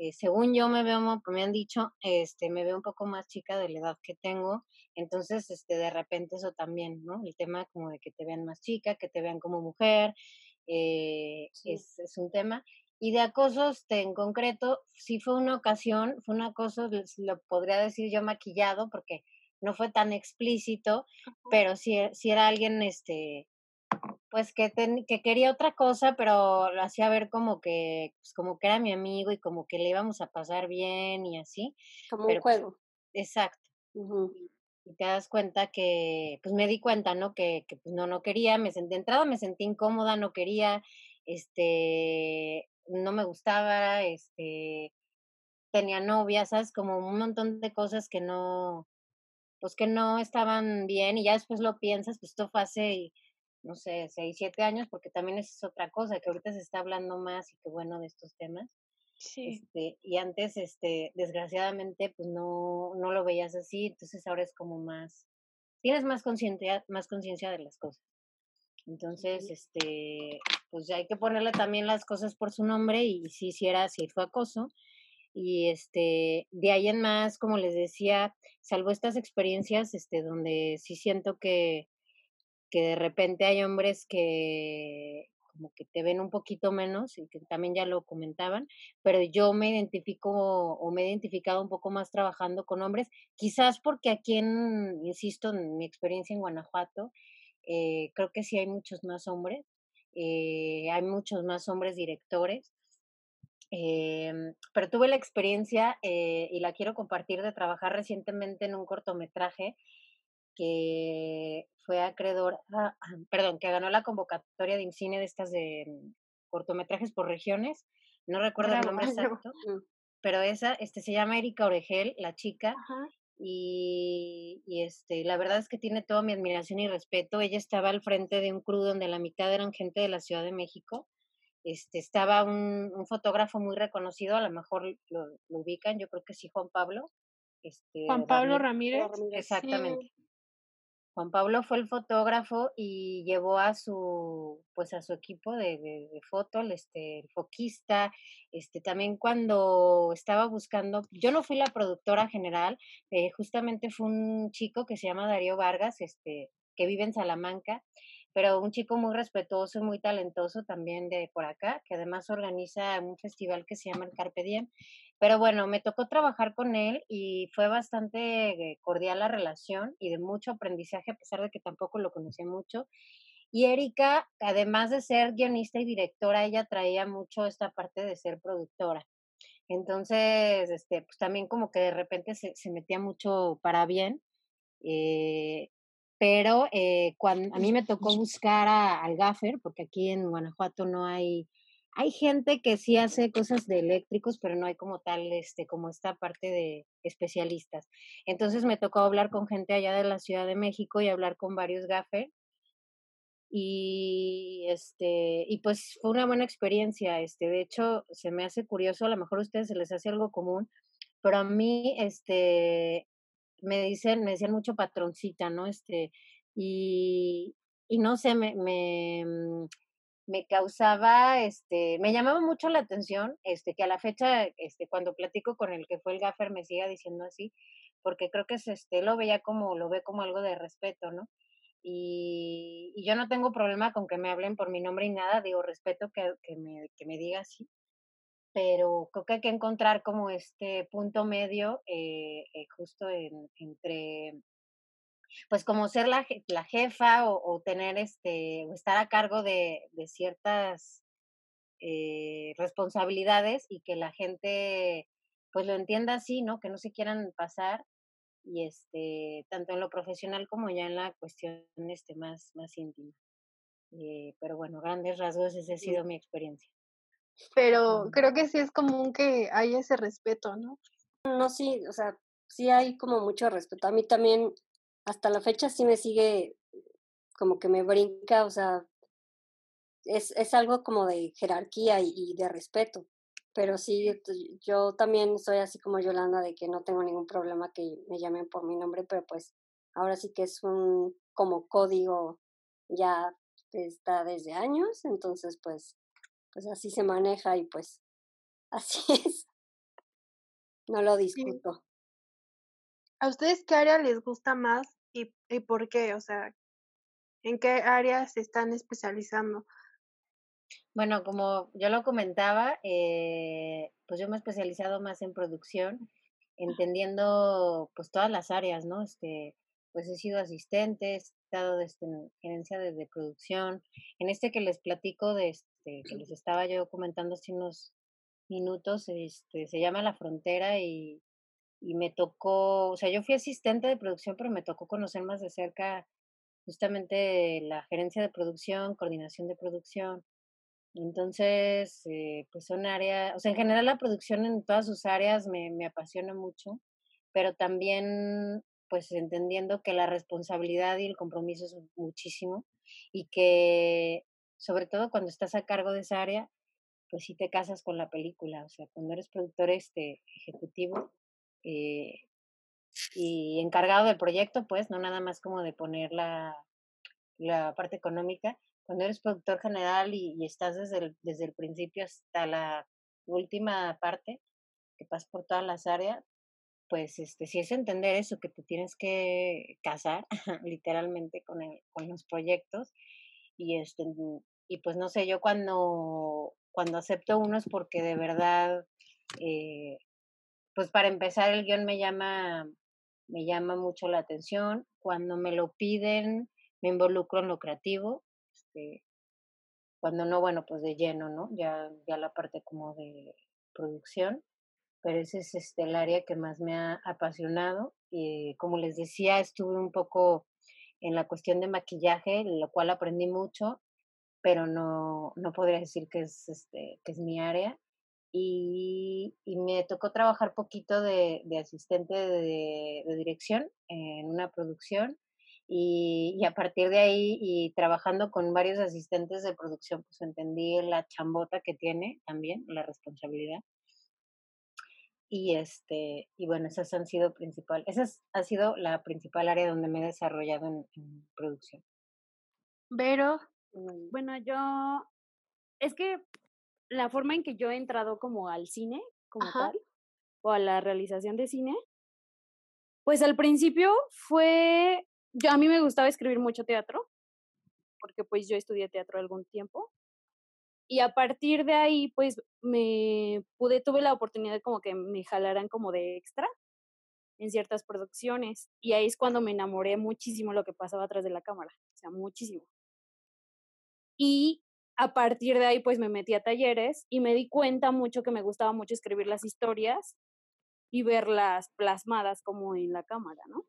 Eh, según yo me veo, me han dicho, este, me veo un poco más chica de la edad que tengo, entonces, este, de repente eso también, ¿no? El tema como de que te vean más chica, que te vean como mujer, es, es un tema. Y de acosos este, en concreto, sí fue una ocasión, fue un acoso, lo podría decir yo maquillado, porque no fue tan explícito, pero sí, sí era alguien, este, pues que, que quería otra cosa, pero lo hacía ver como que, pues como que era mi amigo y como que le íbamos a pasar bien y así. Como un pues, juego. exacto. Y te das cuenta que, pues me di cuenta, ¿no? Que, que pues no, no quería, me sentí, de entrada me sentí incómoda, no quería, este, no me gustaba, este, tenía novia, ¿sabes? Como un montón de cosas que no, pues que no estaban bien y ya después lo piensas, pues esto fue hace, no sé, seis, siete años, porque también es otra cosa, que ahorita se está hablando más y qué bueno de estos temas. Sí. Este, y antes, este, desgraciadamente, pues no, no lo veías así, entonces ahora es como más, tienes más conciencia, más conciencia de las cosas. Entonces, este, pues ya hay que ponerle también las cosas por su nombre y si hiciera, si fue acoso, y este de ahí en más como les decía salvo estas experiencias este donde sí siento que que de repente hay hombres que como que te ven un poquito menos y que también ya lo comentaban, pero yo me identifico o me he identificado un poco más trabajando con hombres, quizás porque aquí en, insisto, en mi experiencia en Guanajuato, eh, creo que sí hay muchos más hombres, eh, hay muchos más hombres directores, Em, pero tuve la experiencia eh, y la quiero compartir de trabajar recientemente en un cortometraje que fue acreedor, *clears throat* perdón, que ganó la convocatoria de INCINE de estas de mm, cortometrajes por regiones. No recuerdo el nombre exacto, *laughs* mm. pero esa este, se llama Erika Oregel, la chica. Y, y, este, la verdad es que tiene toda mi admiración y respeto. Ella estaba al frente de un crew donde la mitad eran gente de la Ciudad de México este, estaba un, fotógrafo muy reconocido, a lo mejor lo, ubican, yo creo que sí, Juan Pablo. Este, Juan Pablo Ramírez. Exactamente. Juan Pablo fue el fotógrafo y llevó a su, pues a su equipo de, de, foto, este, el foquista, este, también cuando estaba buscando, yo no fui la productora general, eh, justamente fue un chico que se llama Darío Vargas, este, que vive en Salamanca, pero un chico muy respetuoso y muy talentoso también de por acá, que además organiza un festival que se llama el Carpe Diem. Pero bueno, me tocó trabajar con él y fue bastante cordial la relación y de mucho aprendizaje, a pesar de que tampoco lo conocía mucho. Y Erika, además de ser guionista y directora, ella traía mucho esta parte de ser productora. Entonces, este, pues también como que de repente se, se metía mucho para bien. Eh, pero eh, cuando a mí me tocó buscar a, al gaffer, porque aquí en Guanajuato no hay, hay gente que sí hace cosas de eléctricos, pero no hay como tal, este, como esta parte de especialistas. Entonces me tocó hablar con gente allá de la Ciudad de México y hablar con varios gaffer. Y este, y pues fue una buena experiencia. Este, de hecho, se me hace curioso, a lo mejor a ustedes se les hace algo común, pero a mí, este, me dicen, me decían mucho patroncita, ¿no? Este, y, y no sé, me, me, mm, me causaba, este, me llamaba mucho la atención, este, que a la fecha, este, cuando platico con el que fue el gaffer me siga diciendo así, porque creo que es, este, lo veía como, lo ve como algo de respeto, ¿no? Y, y, yo no tengo problema con que me hablen por mi nombre y nada, digo, respeto que, que, me, que me diga así, pero creo que hay que encontrar como este punto medio eh, eh, justo entre, pues como ser la, la jefa o, tener este, o estar a cargo de, de ciertas eh, responsabilidades y que la gente pues lo entienda así, ¿no? Que no se quieran pasar y este, tanto en lo profesional como ya en la cuestión este, más, más íntima. pero bueno, grandes rasgos, esa ha sido mi experiencia. Pero creo que sí es común que haya ese respeto, ¿no? No, sí, o sea, sí hay como mucho respeto. A mí también, hasta la fecha, sí me sigue como que me brinca, o sea, es, es algo como de jerarquía y, de respeto. Pero sí, yo también soy así como Yolanda, de que no tengo ningún problema que me llamen por mi nombre, pero pues ahora sí que es un como código ya está desde años, entonces pues, pues así se maneja y pues *laughs* así es. No lo discuto. ¿A ustedes qué área les gusta más y, y por qué? O sea, ¿en qué áreas se están especializando? Bueno, como yo lo comentaba, eh, pues yo me he especializado más en producción, entendiendo pues todas las áreas, ¿no? Este, pues he sido asistente, he estado este, en gerencia de, producción. En este que les platico, de este, que les estaba yo comentando hace unos minutos, este, se llama La Frontera y, y me tocó, o sea, yo fui asistente de producción, pero me tocó conocer más de cerca justamente la gerencia de producción, coordinación de producción. Entonces, eh, pues son áreas, o sea, en general la producción en todas sus áreas me, me apasiona mucho, pero también pues entendiendo que la responsabilidad y el compromiso es muchísimo y que sobre todo cuando estás a cargo de esa área, pues sí te casas con la película, o sea, cuando eres productor este ejecutivo eh, y encargado del proyecto, pues no nada más como de poner la, la parte económica, cuando eres productor general y, y estás desde el, desde el principio hasta la última parte, que pasas por todas las áreas, pues este, si es entender eso, que te tienes que casar *laughs* literalmente con, el, con los proyectos y, este, y pues no sé, yo cuando, cuando acepto unos porque de verdad, eh, pues para empezar el guion me llama, me llama mucho la atención, cuando me lo piden me involucro en lo creativo, este, cuando no, bueno, pues de lleno, ¿no? Ya, ya la parte como de producción pero ese es este, el área que más me ha apasionado. Y como les decía, estuve un poco en la cuestión de maquillaje, lo cual aprendí mucho, pero no, no podría decir que es, este, que es mi área. Y, me tocó trabajar poquito de, asistente de, dirección en una producción. Y, y, a partir de ahí, y trabajando con varios asistentes de producción, pues entendí la chambota que tiene también, la responsabilidad y este y bueno esas han sido principal esa ha sido la principal área donde me he desarrollado en, producción. Pero mm, bueno yo es que la forma en que yo he entrado como al cine como tal o a la realización de cine pues al principio fue yo a mí me gustaba escribir mucho teatro porque pues yo estudié teatro algún tiempo y a partir de ahí, pues me pude, tuve la oportunidad como que me jalaran como de extra en ciertas producciones. Y ahí es cuando me enamoré muchísimo lo que pasaba atrás de la cámara, o sea, muchísimo. Y a partir de ahí, pues me metí a talleres y me di cuenta mucho que me gustaba mucho escribir las historias y verlas plasmadas como en la cámara, ¿no?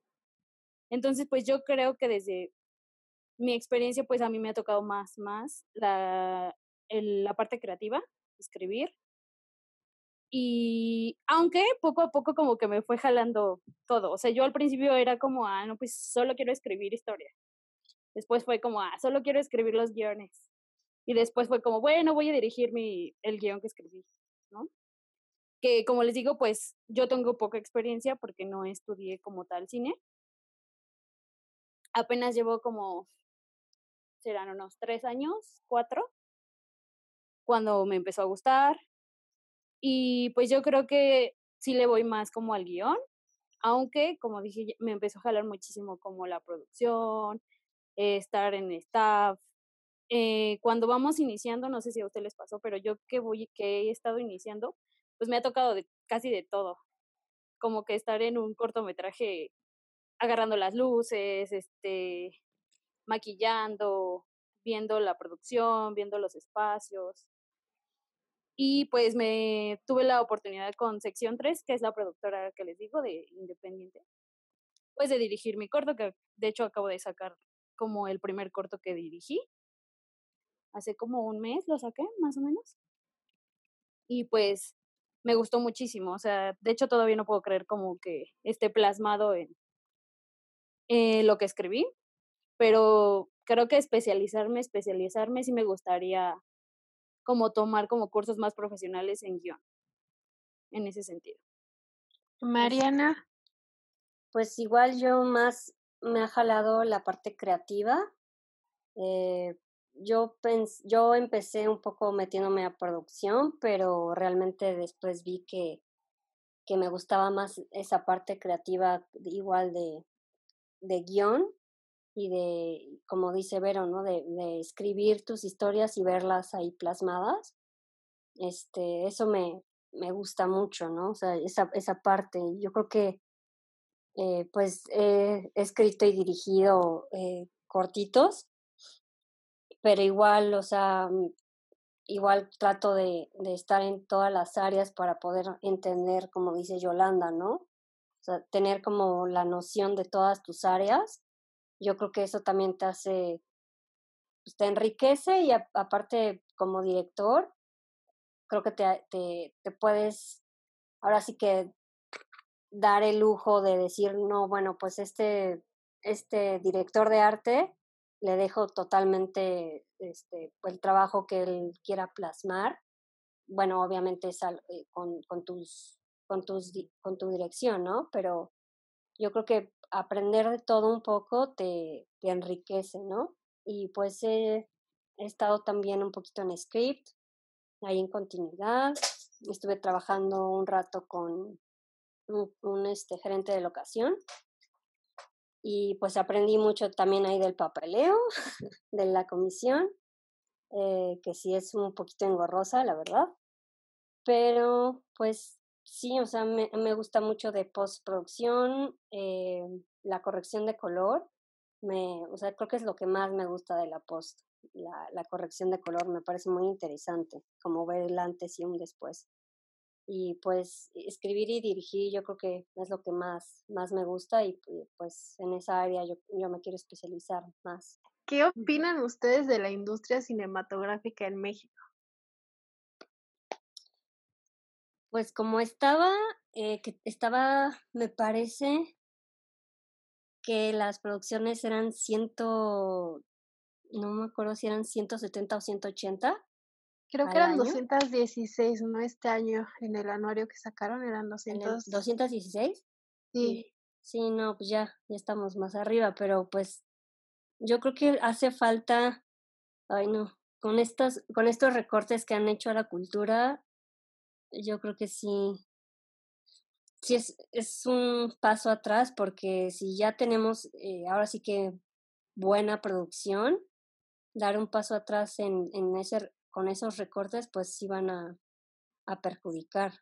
Entonces, pues yo creo que desde mi experiencia, pues a mí me ha tocado más, más la, la parte creativa, escribir. Y aunque poco a poco como que me fue jalando todo. O sea, yo al principio era como, ah, no, pues solo quiero escribir historia. Después fue como, ah, solo quiero escribir los guiones. Y después fue como, bueno, voy a dirigir mi, el guion que escribí, ¿no? Que como les digo, pues yo tengo poca experiencia porque no estudié como tal cine. Apenas llevo como, serán unos tres años, cuatro, cuando me empezó a gustar. Y pues yo creo que sí le voy más como al guion, aunque como dije, me empezó a jalar muchísimo como la producción, estar en staff. Eh, cuando vamos iniciando, no sé si a ustedes les pasó, pero yo que voy, que he estado iniciando, pues me ha tocado casi de todo. Como que estar en un cortometraje agarrando las luces, este, maquillando, viendo la producción, viendo los espacios. Y pues me tuve la oportunidad con Sección 3, que es la productora que les digo de Independiente, pues de dirigir mi corto, que de hecho acabo de sacar como el primer corto que dirigí. Hace como un mes lo saqué, más o menos. y pues me gustó muchísimo. O sea, de hecho todavía no puedo creer como que esté plasmado en lo que escribí, pero creo que especializarme, especializarme sí me gustaría como tomar como cursos más profesionales en guion, en ese sentido. Mariana. Pues igual yo más me ha jalado la parte creativa. Eh, yo, yo empecé un poco metiéndome a producción, pero realmente después vi que, que me gustaba más esa parte creativa igual de, de guion y de, como dice Vero, ¿no? De, de, escribir tus historias y verlas ahí plasmadas. Este, eso me, me gusta mucho, ¿no? O sea, esa, esa parte. Yo creo que eh, pues he escrito y dirigido eh, cortitos, pero igual, o sea, mm, igual trato de, de, estar en todas las áreas para poder entender, como dice Yolanda, ¿no? O sea, tener como la noción de todas tus áreas. Yo creo que eso también te hace, pues te enriquece y aparte como director, creo que te, te, puedes, ahora sí que dar el lujo de decir, no, bueno, pues este, este director de arte le dejo totalmente este, el trabajo que él quiera plasmar. Bueno, obviamente eh, con, con, tus, con, tus, con tu dirección, ¿no? Pero yo creo que aprender de todo un poco te, te enriquece, ¿no? Y pues he, estado también un poquito en script, ahí en continuidad. Estuve trabajando un rato con un, este, gerente de locación. Y pues aprendí mucho también ahí del papeleo, *laughs* de la comisión, eh, que sí es un poquito engorrosa, la verdad. Pero pues sí, o sea, me, me gusta mucho de postproducción, eh, la corrección de color. Me, o sea, creo que es lo que más me gusta de la post, la, la corrección de color. Me parece muy interesante, como ver el antes y un después y pues escribir y dirigir yo creo que es lo que más, más me gusta y pues en esa área yo, yo me quiero especializar más. ¿Qué opinan ustedes de la industria cinematográfica en México? Pues como estaba, eh, que estaba, me parece que las producciones eran ciento, no me acuerdo si eran 170 o 180 Creo que eran 216, ¿no? Este año, en el anuario que sacaron eran 200. ¿216? Sí. Sí, no, pues ya, ya estamos más arriba, pero pues yo creo que hace falta, ay no, con estas, con estos recortes que han hecho a la cultura, yo creo que sí, sí es, es un paso atrás, porque si ya tenemos eh, ahora sí que buena producción, dar un paso atrás en, en ese con esos recortes pues sí van a, a perjudicar.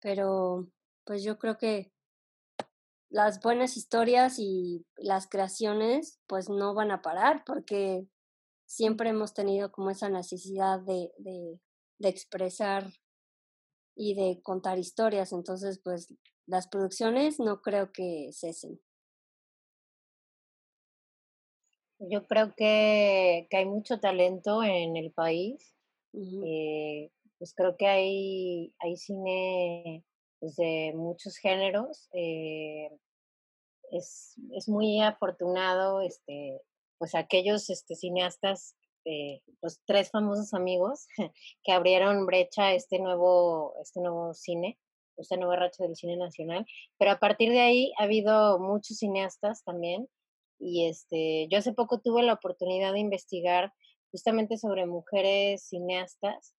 Pero pues yo creo que las buenas historias y las creaciones pues no van a parar porque siempre hemos tenido como esa necesidad de, de, de expresar y de contar historias. Entonces pues las producciones no creo que cesen. Yo creo que, que hay mucho talento en el país. eh, pues creo que hay, hay cine pues, de muchos géneros. Eh, es, es muy afortunado este, pues aquellos este, cineastas, eh, los tres famosos amigos *laughs* que abrieron brecha a este nuevo, este nuevo cine, esta nueva racha del cine nacional. Pero a partir de ahí ha habido muchos cineastas también y este, yo hace poco tuve la oportunidad de investigar justamente sobre mujeres cineastas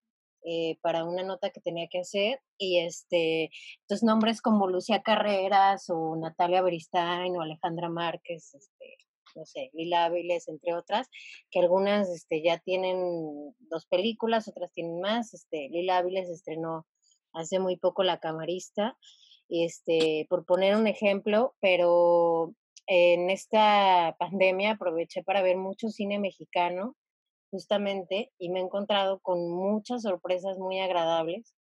eh, para una nota que tenía que hacer y este, entonces nombres como Lucía Carreras o Natalia Beristain o Alejandra Márquez, este, no sé, Lila Áviles, entre otras, que algunas este, ya tienen dos películas, otras tienen más, este, Lila Áviles estrenó hace muy poco La Camarista, este, por poner un ejemplo, pero en esta pandemia aproveché para ver mucho cine mexicano, justamente, y me he encontrado con muchas sorpresas muy agradables.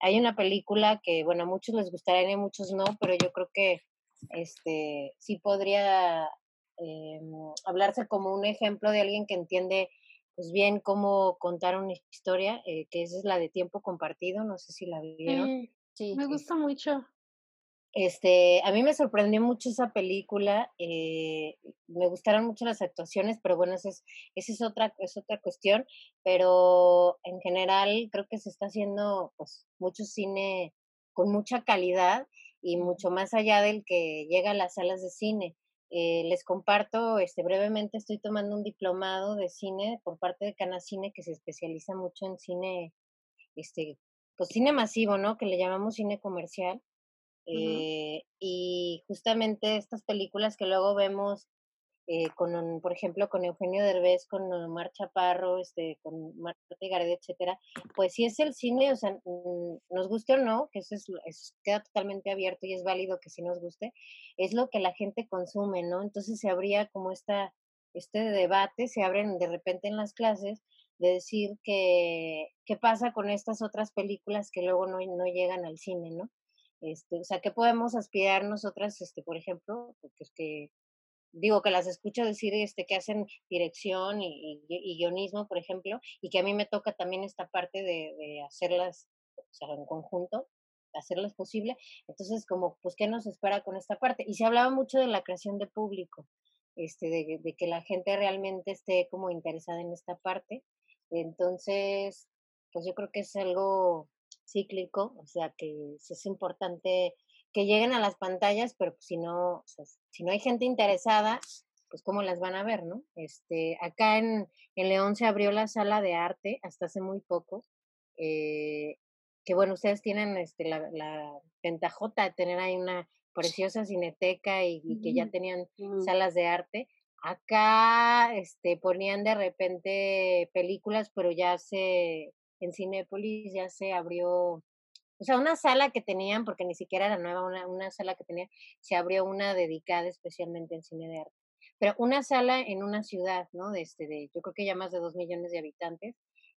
Hay una película que, bueno, a muchos les gustaría y a muchos no, pero yo creo que este sí podría eh, hablarse como un ejemplo de alguien que entiende pues bien cómo contar una historia, eh, que esa es la de tiempo compartido, no sé si la vieron. sí, me gusta mucho. Este, a mí me sorprendió mucho esa película, eh, me gustaron mucho las actuaciones, pero bueno, esa es, esa es otra, es otra cuestión, pero en general creo que se está haciendo pues mucho cine con mucha calidad y mucho más allá del que llega a las salas de cine. Eh, les comparto este, brevemente, estoy tomando un diplomado de cine por parte de Canacine que se especializa mucho en cine, este, pues cine masivo, ¿no? Que le llamamos cine comercial. Eh, y justamente estas películas que luego vemos eh, con, por ejemplo, con Eugenio Derbez, con Omar Chaparro, este, con Marta Gareda, etcétera, pues si es el cine, o sea, mm, nos guste o no, que eso es, queda totalmente abierto y es válido que sí nos guste, es lo que la gente consume, ¿no? Entonces se abría como esta, este debate, se abren de repente en las clases de decir que qué pasa con estas otras películas que luego no, no llegan al cine, ¿no? Este, o sea, ¿qué podemos aspirar nosotras, este, por ejemplo? Porque es que digo que las escucho decir este que hacen dirección y, guionismo, por ejemplo, y que a mí me toca también esta parte de, hacerlas o sea, en conjunto, hacerlas posible. Entonces, como, pues, ¿qué nos espera con esta parte? Y se hablaba mucho de la creación de público, este, de, de que la gente realmente esté como interesada en esta parte. Entonces, pues yo creo que es algo cíclico, o sea, que es importante que lleguen a las pantallas, pero pues, si no, si no hay gente interesada, pues cómo las van a ver, ¿no? Este, acá en, en León se abrió la sala de arte hasta hace muy poco, eh, que bueno, ustedes tienen este, la, la ventajota de tener ahí una preciosa cineteca y, que ya tenían salas de arte. Acá este, ponían de repente películas, pero ya se, en Cinépolis ya se abrió o sea, una sala que tenían, porque ni siquiera era nueva, una, una sala que tenían, se abrió una dedicada especialmente en cine de arte. Pero una sala en una ciudad, ¿no? De este, de, yo creo que ya más de dos millones de habitantes,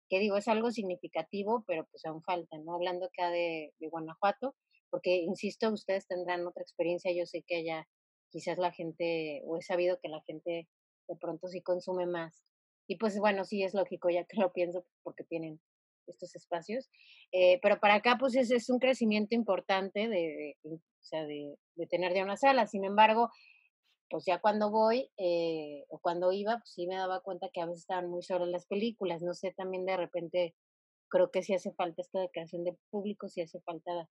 que digo, es algo significativo, pero pues aún falta, ¿no? Hablando acá de, de Guanajuato, porque, insisto, ustedes tendrán otra experiencia, yo sé que allá quizás la gente, o he sabido que la gente de pronto sí consume más. Y pues bueno, sí es lógico, ya que lo pienso, porque tienen estos espacios. Eh, pero para acá, pues es, es un crecimiento importante de, o sea, de, de, tener ya una sala. Sin embargo, pues ya cuando voy eh, o cuando iba, pues sí me daba cuenta que a veces estaban muy solas las películas. No sé, también de repente creo que sí hace falta esta declaración de público, sí hace falta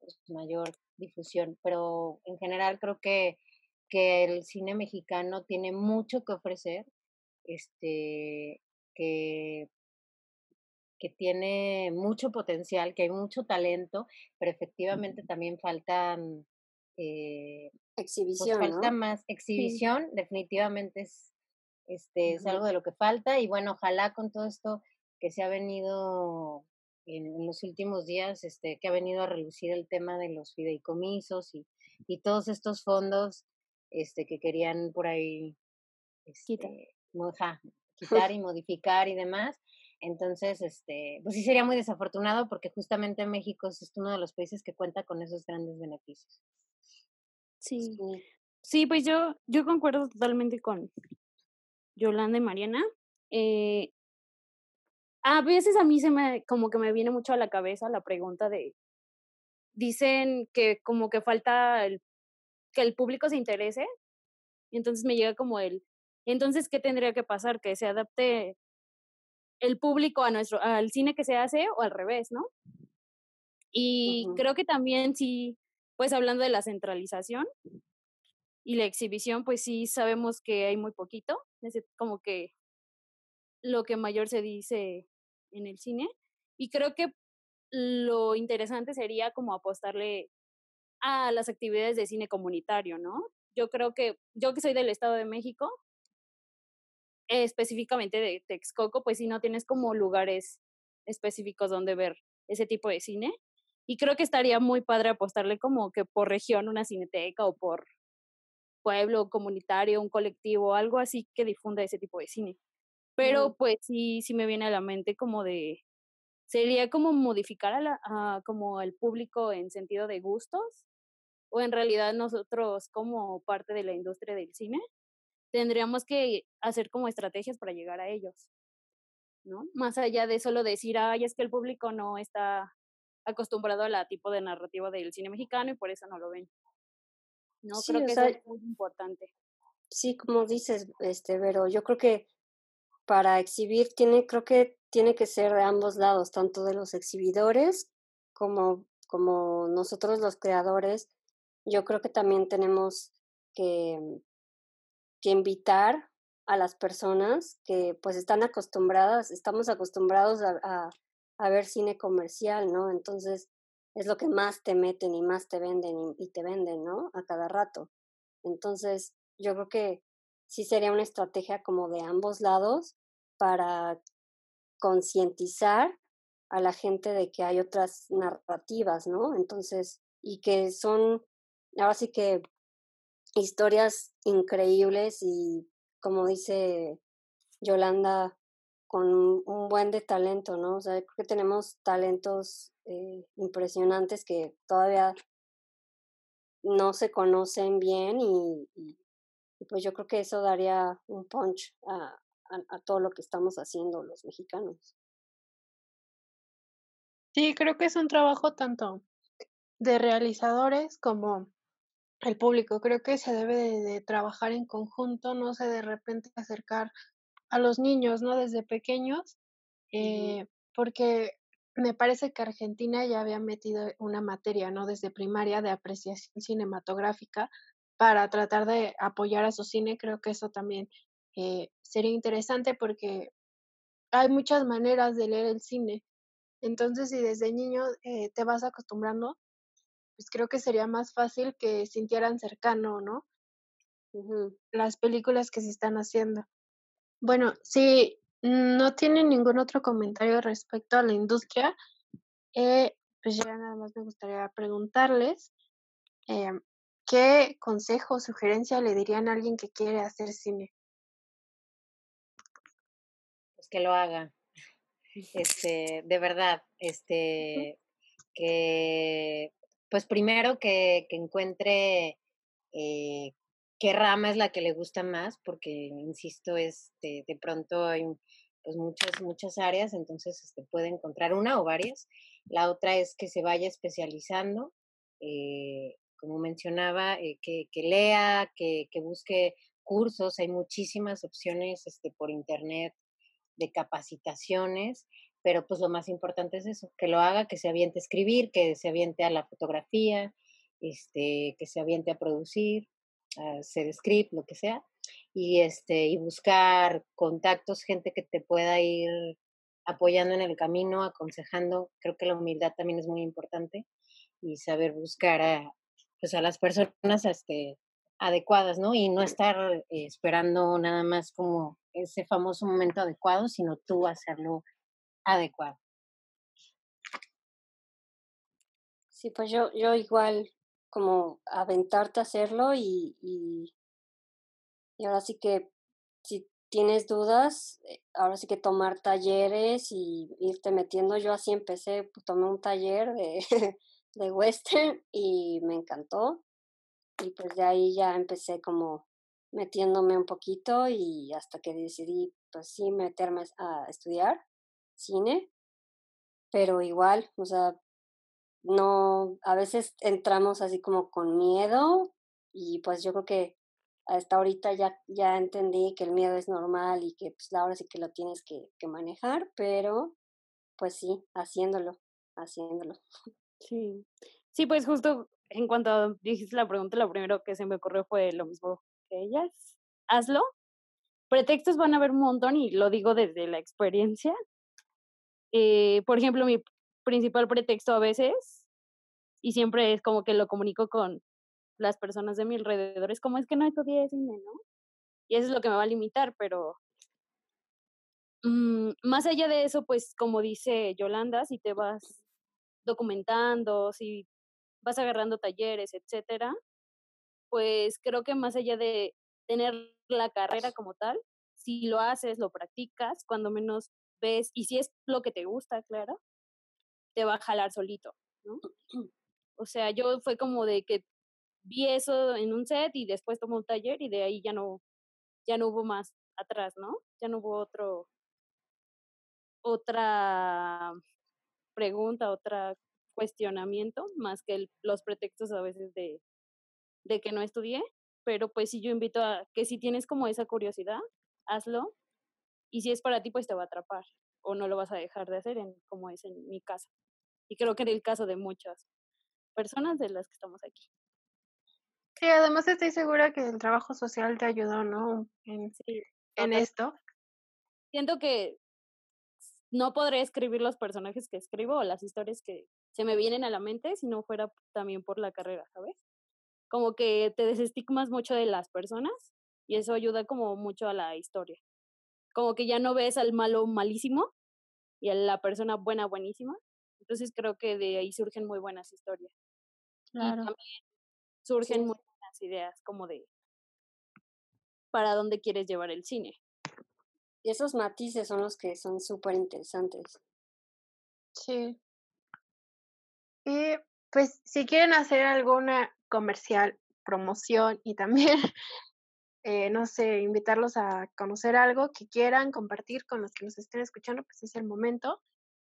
pues, mayor difusión. Pero en general creo que, que el cine mexicano tiene mucho que ofrecer. Este, que que tiene mucho potencial, que hay mucho talento, pero efectivamente también faltan eh, pues, exhibición. falta más exhibición, definitivamente es, este, es algo de lo que falta y bueno, ojalá con todo esto que se ha venido en, los últimos días, este, que ha venido a relucir el tema de los fideicomisos y, y todos estos fondos este, que querían por ahí este, *laughs* quitar y modificar y demás, entonces, este, pues sí sería muy desafortunado porque justamente México es uno de los países que cuenta con esos grandes beneficios. Sí. Sí, pues yo, yo concuerdo totalmente con Yolanda y Mariana. Eh, a veces a mí se me, como que me viene mucho a la cabeza la pregunta de, dicen que como que falta el, que el público se interese, y entonces me llega como el, entonces, ¿qué tendría que pasar? Que se adapte el público a nuestro, al cine que se hace o al revés, ¿no? Y creo que también sí, pues hablando de la centralización y la exhibición, pues sí sabemos que hay muy poquito, es como que lo que mayor se dice en el cine. Y creo que lo interesante sería como apostarle a las actividades de cine comunitario, ¿no? Yo creo que, yo que soy del Estado de México, específicamente de Texcoco, pues si no tienes como lugares específicos donde ver ese tipo de cine. Y creo que estaría muy padre apostarle como que por región una cineteca o por pueblo comunitario, un colectivo, algo así que difunda ese tipo de cine. Pero pues sí, sí me viene a la mente como de, sería como modificar a, la, como al público en sentido de gustos o en realidad nosotros como parte de la industria del cine tendríamos que hacer como estrategias para llegar a ellos. ¿no? Más allá de solo decir, ay, es que el público no está acostumbrado a la tipo de narrativa del cine mexicano y por eso no lo ven. No, creo que eso es muy importante. Sí, como dices, este, pero yo creo que para exhibir tiene, creo que tiene que ser de ambos lados, tanto de los exhibidores como, como nosotros los creadores. Yo creo que también tenemos que, que invitar a las personas que pues están acostumbradas, estamos acostumbrados a, a, ver cine comercial, ¿no? Entonces es lo que más te meten y más te venden y te venden, ¿no? A cada rato. Entonces yo creo que sí sería una estrategia como de ambos lados para concientizar a la gente de que hay otras narrativas, ¿no? Entonces, y que son, ahora sí que historias increíbles y como dice Yolanda, con un buen de talento, ¿no? O sea, creo que tenemos talentos eh, impresionantes que todavía no se conocen bien y, pues yo creo que eso daría un punch a, todo lo que estamos haciendo los mexicanos. Sí, creo que es un trabajo tanto de realizadores como el público. Creo que se debe de, trabajar en conjunto, no sé, de repente acercar a los niños, ¿no? Desde pequeños, eh, porque me parece que Argentina ya había metido una materia, ¿no? Desde primaria de apreciación cinematográfica, para tratar de apoyar a su cine. Creo que eso también eh, sería interesante porque hay muchas maneras de leer el cine. Entonces, si desde niño eh, te vas acostumbrando, pues creo que sería más fácil que sintieran cercano, ¿no? Las películas que se están haciendo. Bueno, si no tienen ningún otro comentario respecto a la industria, eh, pues ya nada más me gustaría preguntarles em, ¿Qué consejo o sugerencia le dirían a alguien que quiere hacer cine? Pues que lo haga. *laughs* Este, de verdad, este, que, pues primero que, que encuentre eh, qué rama es la que le gusta más, porque, insisto, este, de pronto hay pues muchas, muchas áreas, entonces este, puede encontrar una o varias. La otra es que se vaya especializando. Eh, como mencionaba, eh, que, lea, que, busque cursos, hay muchísimas opciones este, por internet de capacitaciones, pero pues lo más importante es eso, que lo haga, que se aviente a escribir, que se aviente a la fotografía, este, que se aviente a producir, a hacer script, lo que sea, y este, y buscar contactos, gente que te pueda ir apoyando en el camino, aconsejando. Creo que la humildad también es muy importante y saber buscar a, pues a las personas este, adecuadas, ¿no? Y no estar eh, esperando nada más como ese famoso momento adecuado, sino tú hacerlo adecuado. Sí, pues yo, yo igual como aventarte a hacerlo y, y, ahora sí que si tienes dudas, eh, ahora sí que tomar talleres y irte metiendo. Yo así empecé, tomé un taller de, *laughs* de western y me encantó. Y pues de ahí ya empecé como metiéndome un poquito y hasta que decidí pues sí meterme a estudiar cine, pero igual, o sea, no, a veces entramos así como con miedo y pues yo creo que hasta ahorita ya, ya entendí que el miedo es normal y que pues ahora sí que lo tienes que, manejar, pero pues sí, haciéndolo, haciéndolo. Sí. Sí, pues justo en cuanto dijiste la pregunta, lo primero que se me ocurrió fue lo mismo que ellas. Hazlo. Pretextos van a haber un montón y lo digo desde la experiencia. Eh, por ejemplo, mi principal pretexto a veces, y siempre es como que lo comunico con las personas de mi alrededor, es como es que no estudié cine, ¿no? Y eso es lo que me va a limitar, pero mm, más allá de eso, pues como dice Yolanda, si te vas documentando, si vas agarrando talleres, etcétera, pues creo que más allá de tener la carrera como tal, si lo haces, lo practicas, cuando menos ves, y si es lo que te gusta, claro, te va a jalar solito, ¿no? *clears throat* O sea, yo fue como de que vi eso en un set y después tomé un taller y de ahí ya no, ya no hubo más atrás, ¿no? Ya no hubo otro, otra pregunta, otra cuestionamiento, más que los pretextos a veces de, de que no estudié, pero pues sí yo invito a que si tienes como esa curiosidad, hazlo, y si es para ti, pues te va a atrapar, o no lo vas a dejar de hacer, en, como es en mi caso. Y creo que en el caso de muchas personas de las que estamos aquí. Sí, además estoy segura que el trabajo social te ayudó, ¿no? En, en esto. Siento que no podré escribir los personajes que escribo o las historias que se me vienen a la mente si no fuera también por la carrera, ¿sabes? Como que te desestigmas mucho de las personas y eso ayuda como mucho a la historia. Como que ya no ves al malo malísimo y a la persona buena buenísima. Entonces creo que de ahí surgen muy buenas historias. Claro. Y también surgen muy buenas ideas como de para dónde quieres llevar el cine. Y esos matices son los que son súper interesantes. Sí. Y pues si quieren hacer alguna comercial, promoción y también, *laughs* eh, no sé, invitarlos a conocer algo que quieran compartir con los que nos estén escuchando, pues es el momento.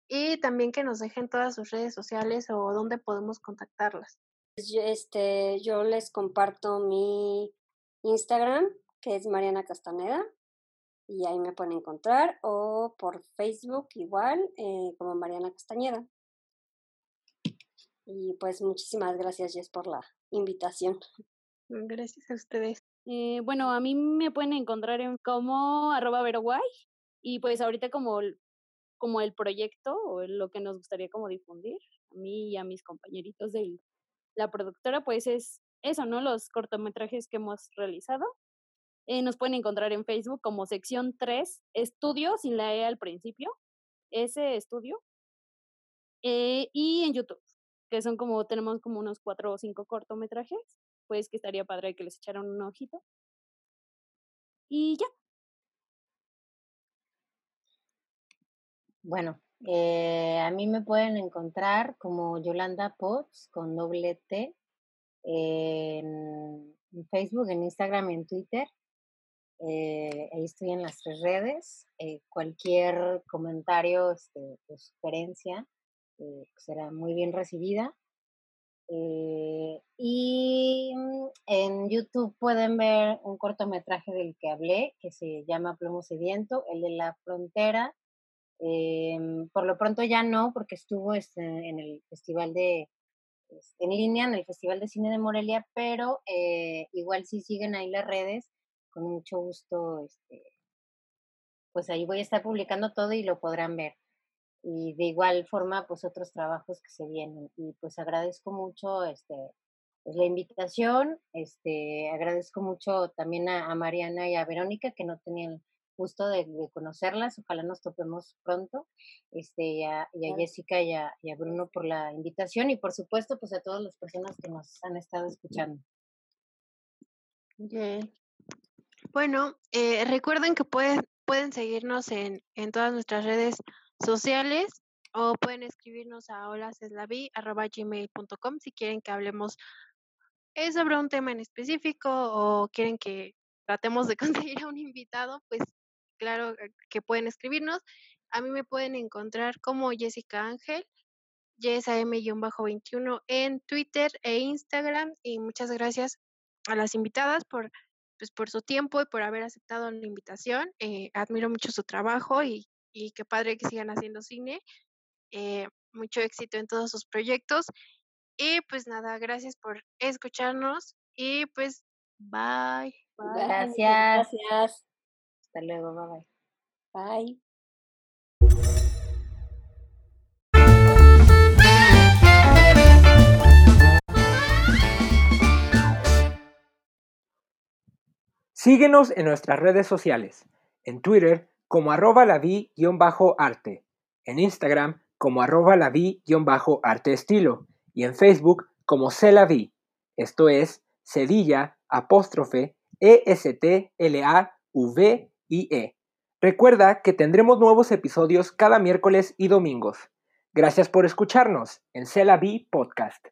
Y también que nos dejen todas sus redes sociales o dónde podemos contactarlas. Pues, este, yo les comparto mi Instagram, que es Mariana Castaneda, y ahí me pueden encontrar, o por Facebook igual, eh, como Mariana Castañeda. Y pues muchísimas gracias, Jess, por la invitación. Gracias a ustedes. Eh, bueno, a mí me pueden encontrar en como arroba veroguay y pues ahorita como, como el proyecto o lo que nos gustaría como difundir, a mí y a mis compañeritos de la productora, pues es eso, ¿no? Los cortometrajes que hemos realizado. Eh, nos pueden encontrar en Facebook como sección 3, estudio, sin la E al principio, ese estudio. Eh, y en YouTube que son como, tenemos como unos cuatro o cinco cortometrajes, pues que estaría padre que les echaran un ojito. Y ya. Bueno, eh, a mí me pueden encontrar como Yolanda Potts con doble T en, Facebook, en Instagram en Twitter. Eh, ahí estoy en las tres redes. Eh, cualquier comentario este, o sugerencia será muy bien recibida. Eh, y mm, en YouTube pueden ver un cortometraje del que hablé, que se llama Plomo Sediento, el de la frontera. Em, por lo pronto ya no, porque estuvo este, en el festival de, en línea, en el Festival de Cine de Morelia, pero eh, igual si siguen ahí las redes, con mucho gusto, este, pues ahí voy a estar publicando todo y lo podrán ver y de igual forma pues otros trabajos que se vienen. Y pues agradezco mucho este pues, la invitación este agradezco mucho también a, Mariana y a Verónica que no tenían gusto de, conocerlas. Ojalá nos topemos pronto este y a, Jessica y a, Bruno por la invitación y por supuesto pues a todas las personas que nos han estado escuchando. Bueno eh, recuerden que pueden pueden seguirnos en, en todas nuestras redes sociales o pueden escribirnos a holaceslavi.gmail.com si quieren que hablemos eh, sobre un tema en específico o quieren que tratemos de *laughs* conseguir a un invitado, pues claro eh, que pueden escribirnos. A mí me pueden encontrar como Jessica Ángel, YesAM-21 en Twitter e Instagram. Y muchas gracias a las invitadas por, pues, por su tiempo y por haber aceptado la invitación. Eh, admiro mucho su trabajo y y qué padre que sigan haciendo cine. Eh, mucho éxito en todos sus proyectos. Y pues nada, gracias por escucharnos y pues bye. Gracias. Gracias. Hasta luego, bye bye. Bye. Síguenos en nuestras redes sociales. En Twitter como arroba la arte en Instagram como arroba la arte estilo y en Facebook como vi esto es Cedilla apóstrofe E-S-T-L-A-V-I-E. Recuerda que tendremos nuevos episodios cada miércoles y domingos. Gracias por escucharnos en Celavi Podcast.